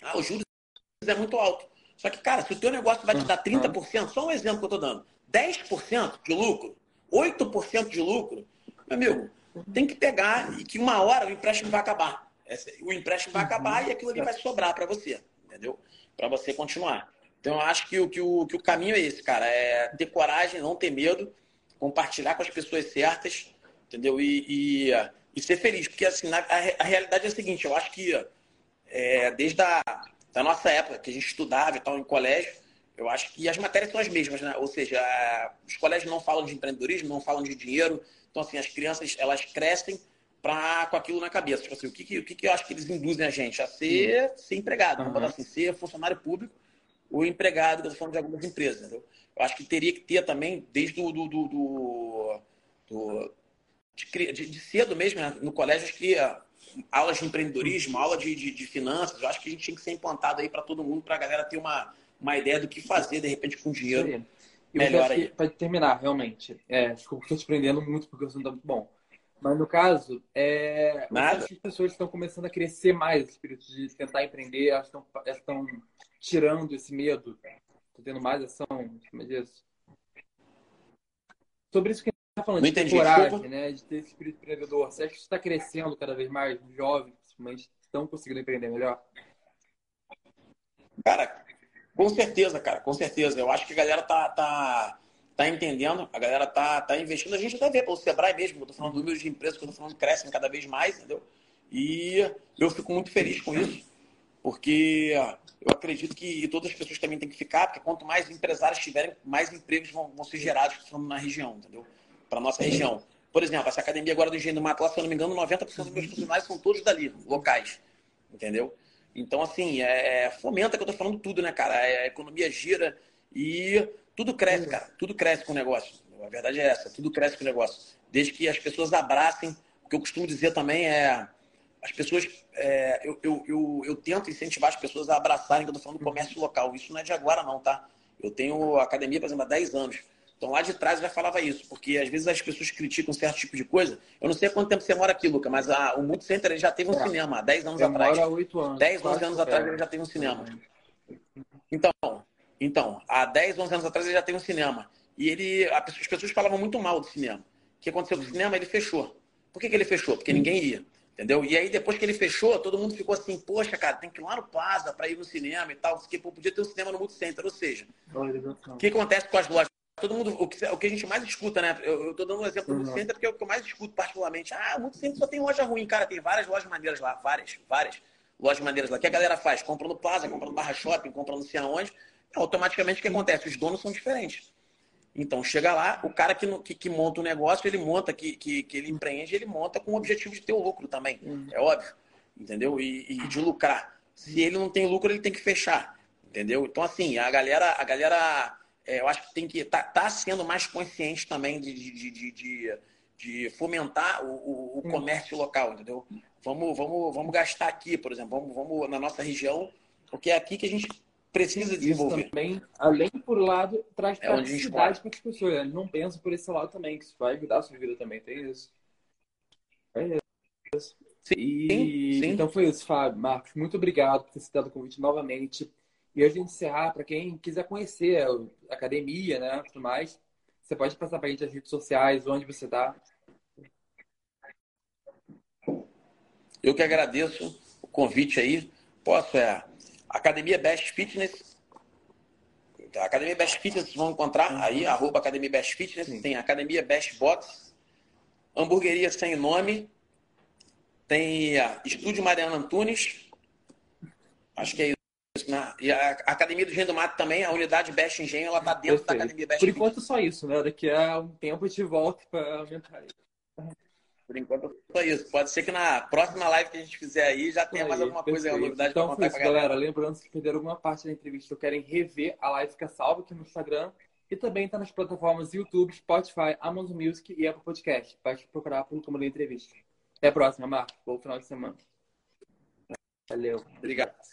ah, o juros é muito alto. Só que, cara, se o teu negócio vai te dar 30%, só um exemplo que eu estou dando, 10% de lucro, 8% de lucro, meu amigo, tem que pegar e que uma hora o empréstimo vai acabar. O empréstimo vai acabar e aquilo ali vai sobrar para você, entendeu? Para você continuar. Então, eu acho que o, que, o, que o caminho é esse, cara. É ter coragem, não ter medo compartilhar com as pessoas certas, entendeu? E, e, e ser feliz. Porque, assim, na, a, a, realidade é a seguinte, eu acho que é, desde a da nossa época, que a gente estudava e tal em colégio, eu acho que as matérias são as mesmas, né? Ou seja, os colégios não falam de empreendedorismo, não falam de dinheiro. Então, assim, as crianças, elas crescem pra, com aquilo na cabeça. Tipo assim, o que, que, o que, que eu acho que eles induzem a gente? A ser, ser empregado. Uhum. assim, ser funcionário público ou empregado, que eu estou falando de algumas empresas, entendeu? Eu acho que teria que ter também, desde do, do, do, do, de, de, de, cedo mesmo, né? no colégio, acho que aulas de empreendedorismo, aula de, de, de, finanças, eu acho que a gente tinha que ser implantado aí para todo mundo, para a galera ter uma, uma ideia do que fazer, de repente, com dinheiro. Melhor aí. Para terminar, realmente, é, estou te prendendo muito porque o assunto está muito bom. Mas no caso, é, Nada. as pessoas estão começando a crescer mais esse espírito de tentar empreender, elas estão, elas estão tirando esse medo Tô tendo mais ação em cima disso. Sobre isso que a gente tá falando, Não de entendi, coragem, desculpa. né? De ter esse espírito empreendedor. Você acha que isso está crescendo cada vez mais? Jovens, principalmente, estão conseguindo empreender melhor? Cara, com certeza, cara, com certeza. Eu acho que a galera tá, tá, tá entendendo, a galera tá, tá investindo. A gente até vê pelo Sebrae mesmo, eu tô falando números de empresas que eu tô falando crescem cada vez mais, entendeu? E eu fico muito feliz com isso, porque eu acredito que todas as pessoas também têm que ficar, porque quanto mais empresários tiverem, mais empregos vão, vão ser gerados na região, entendeu? Para nossa região. Por exemplo, essa academia agora do Engenho do Mato, lá, se eu não me engano, 90% dos meus funcionários são todos dali, locais. Entendeu? Então, assim, é, é fomenta que eu tô falando tudo, né, cara? É, a economia gira e tudo cresce, cara. Tudo cresce com o negócio. A verdade é essa, tudo cresce com o negócio. Desde que as pessoas abracem, o que eu costumo dizer também é as pessoas, é, eu, eu, eu, eu, tento incentivar as pessoas a abraçarem, que eu estou falando do comércio local. Isso não é de agora, não, tá? Eu tenho academia, por exemplo, há 10 anos. Então lá de trás eu já falava isso, porque às vezes as pessoas criticam certo tipo de coisa. Eu não sei há quanto tempo você mora aqui, Luca, mas a, o Multi Center já teve um é. cinema há 10 anos eu atrás. Moro há 8 anos. 10, 11 anos atrás ele já teve um cinema. Então, então, há 10, 11 anos atrás ele já teve um cinema. E ele, as pessoas falavam muito mal do cinema. O que aconteceu com o cinema? Ele fechou. Por que, que ele fechou? Porque ninguém ia. Entendeu? E aí, depois que ele fechou, todo mundo ficou assim, poxa, cara, tem que ir lá no Plaza para ir no cinema e tal. Porque pô, podia ter um cinema no Multicenter. Ou seja, o que acontece com as lojas? Todo mundo, o que, o que a gente mais escuta, né? Eu, estou dando um exemplo do uhum. Multicenter porque é o que eu mais escuto particularmente. Ah, o Multicenter só tem loja ruim. Cara, tem várias lojas maneiras lá, várias, várias lojas maneiras lá. O que a galera faz? Compra no Plaza, compra no Barra Shopping, compra não sei aonde. Automaticamente o que acontece? Os donos são diferentes. Então, chega lá, o cara que, que, que monta o um negócio, ele monta, que, que, que, ele empreende, ele monta com o objetivo de ter o lucro também. Uhum. É óbvio. Entendeu? E, e, de lucrar. Se ele não tem lucro, ele tem que fechar. Entendeu? Então, assim, a galera, a galera é, eu acho que tem que tá, tá sendo mais consciente também de, de, de, de, de fomentar o, o, o, comércio local, entendeu? Vamos, vamos, vamos gastar aqui, por exemplo, vamos, vamos na nossa região, porque é aqui que a gente precisa desenvolver. Isso também, além por lado, traz é praticidade para as pessoas. Né? Não pensa por esse lado também, que isso vai ajudar a sua vida também. Tem isso. É isso. Sim, e... sim. Então foi isso, Fábio. Marcos, muito obrigado por ter citado o convite novamente. E hoje, encerrar, para quem quiser conhecer a academia, né, tudo mais, você pode passar para a gente as redes sociais, onde você está. Eu que agradeço o convite aí. Posso é Academia Best Fitness. A Academia Best Fitness vocês vão encontrar uhum. aí, arroba Academia Best Fitness. Sim. Tem Academia Best Box. Hamburgueria Sem Nome. Tem a Estúdio Mariana Antunes. Acho que é isso. Né? E a Academia do Engenho do Mato também, a unidade Best Engenho, ela está dentro Perfeito. da Academia Best Por enquanto, só isso, né? Daqui a um tempo a gente volta para aumentar isso. Por enquanto, só isso. Pode ser que na próxima live que a gente fizer aí já tenha aí, mais alguma perfeito. coisa, novidade então, para contar isso, galera. Lembrando, se perderam alguma parte da entrevista ou querem rever, a live fica salva aqui no Instagram. E também está nas plataformas YouTube, Spotify, Amazon Music e Apple Podcast. Pode procurar por Câmara da Entrevista. Até a próxima, Marco. Bom final de semana. Valeu. Obrigado.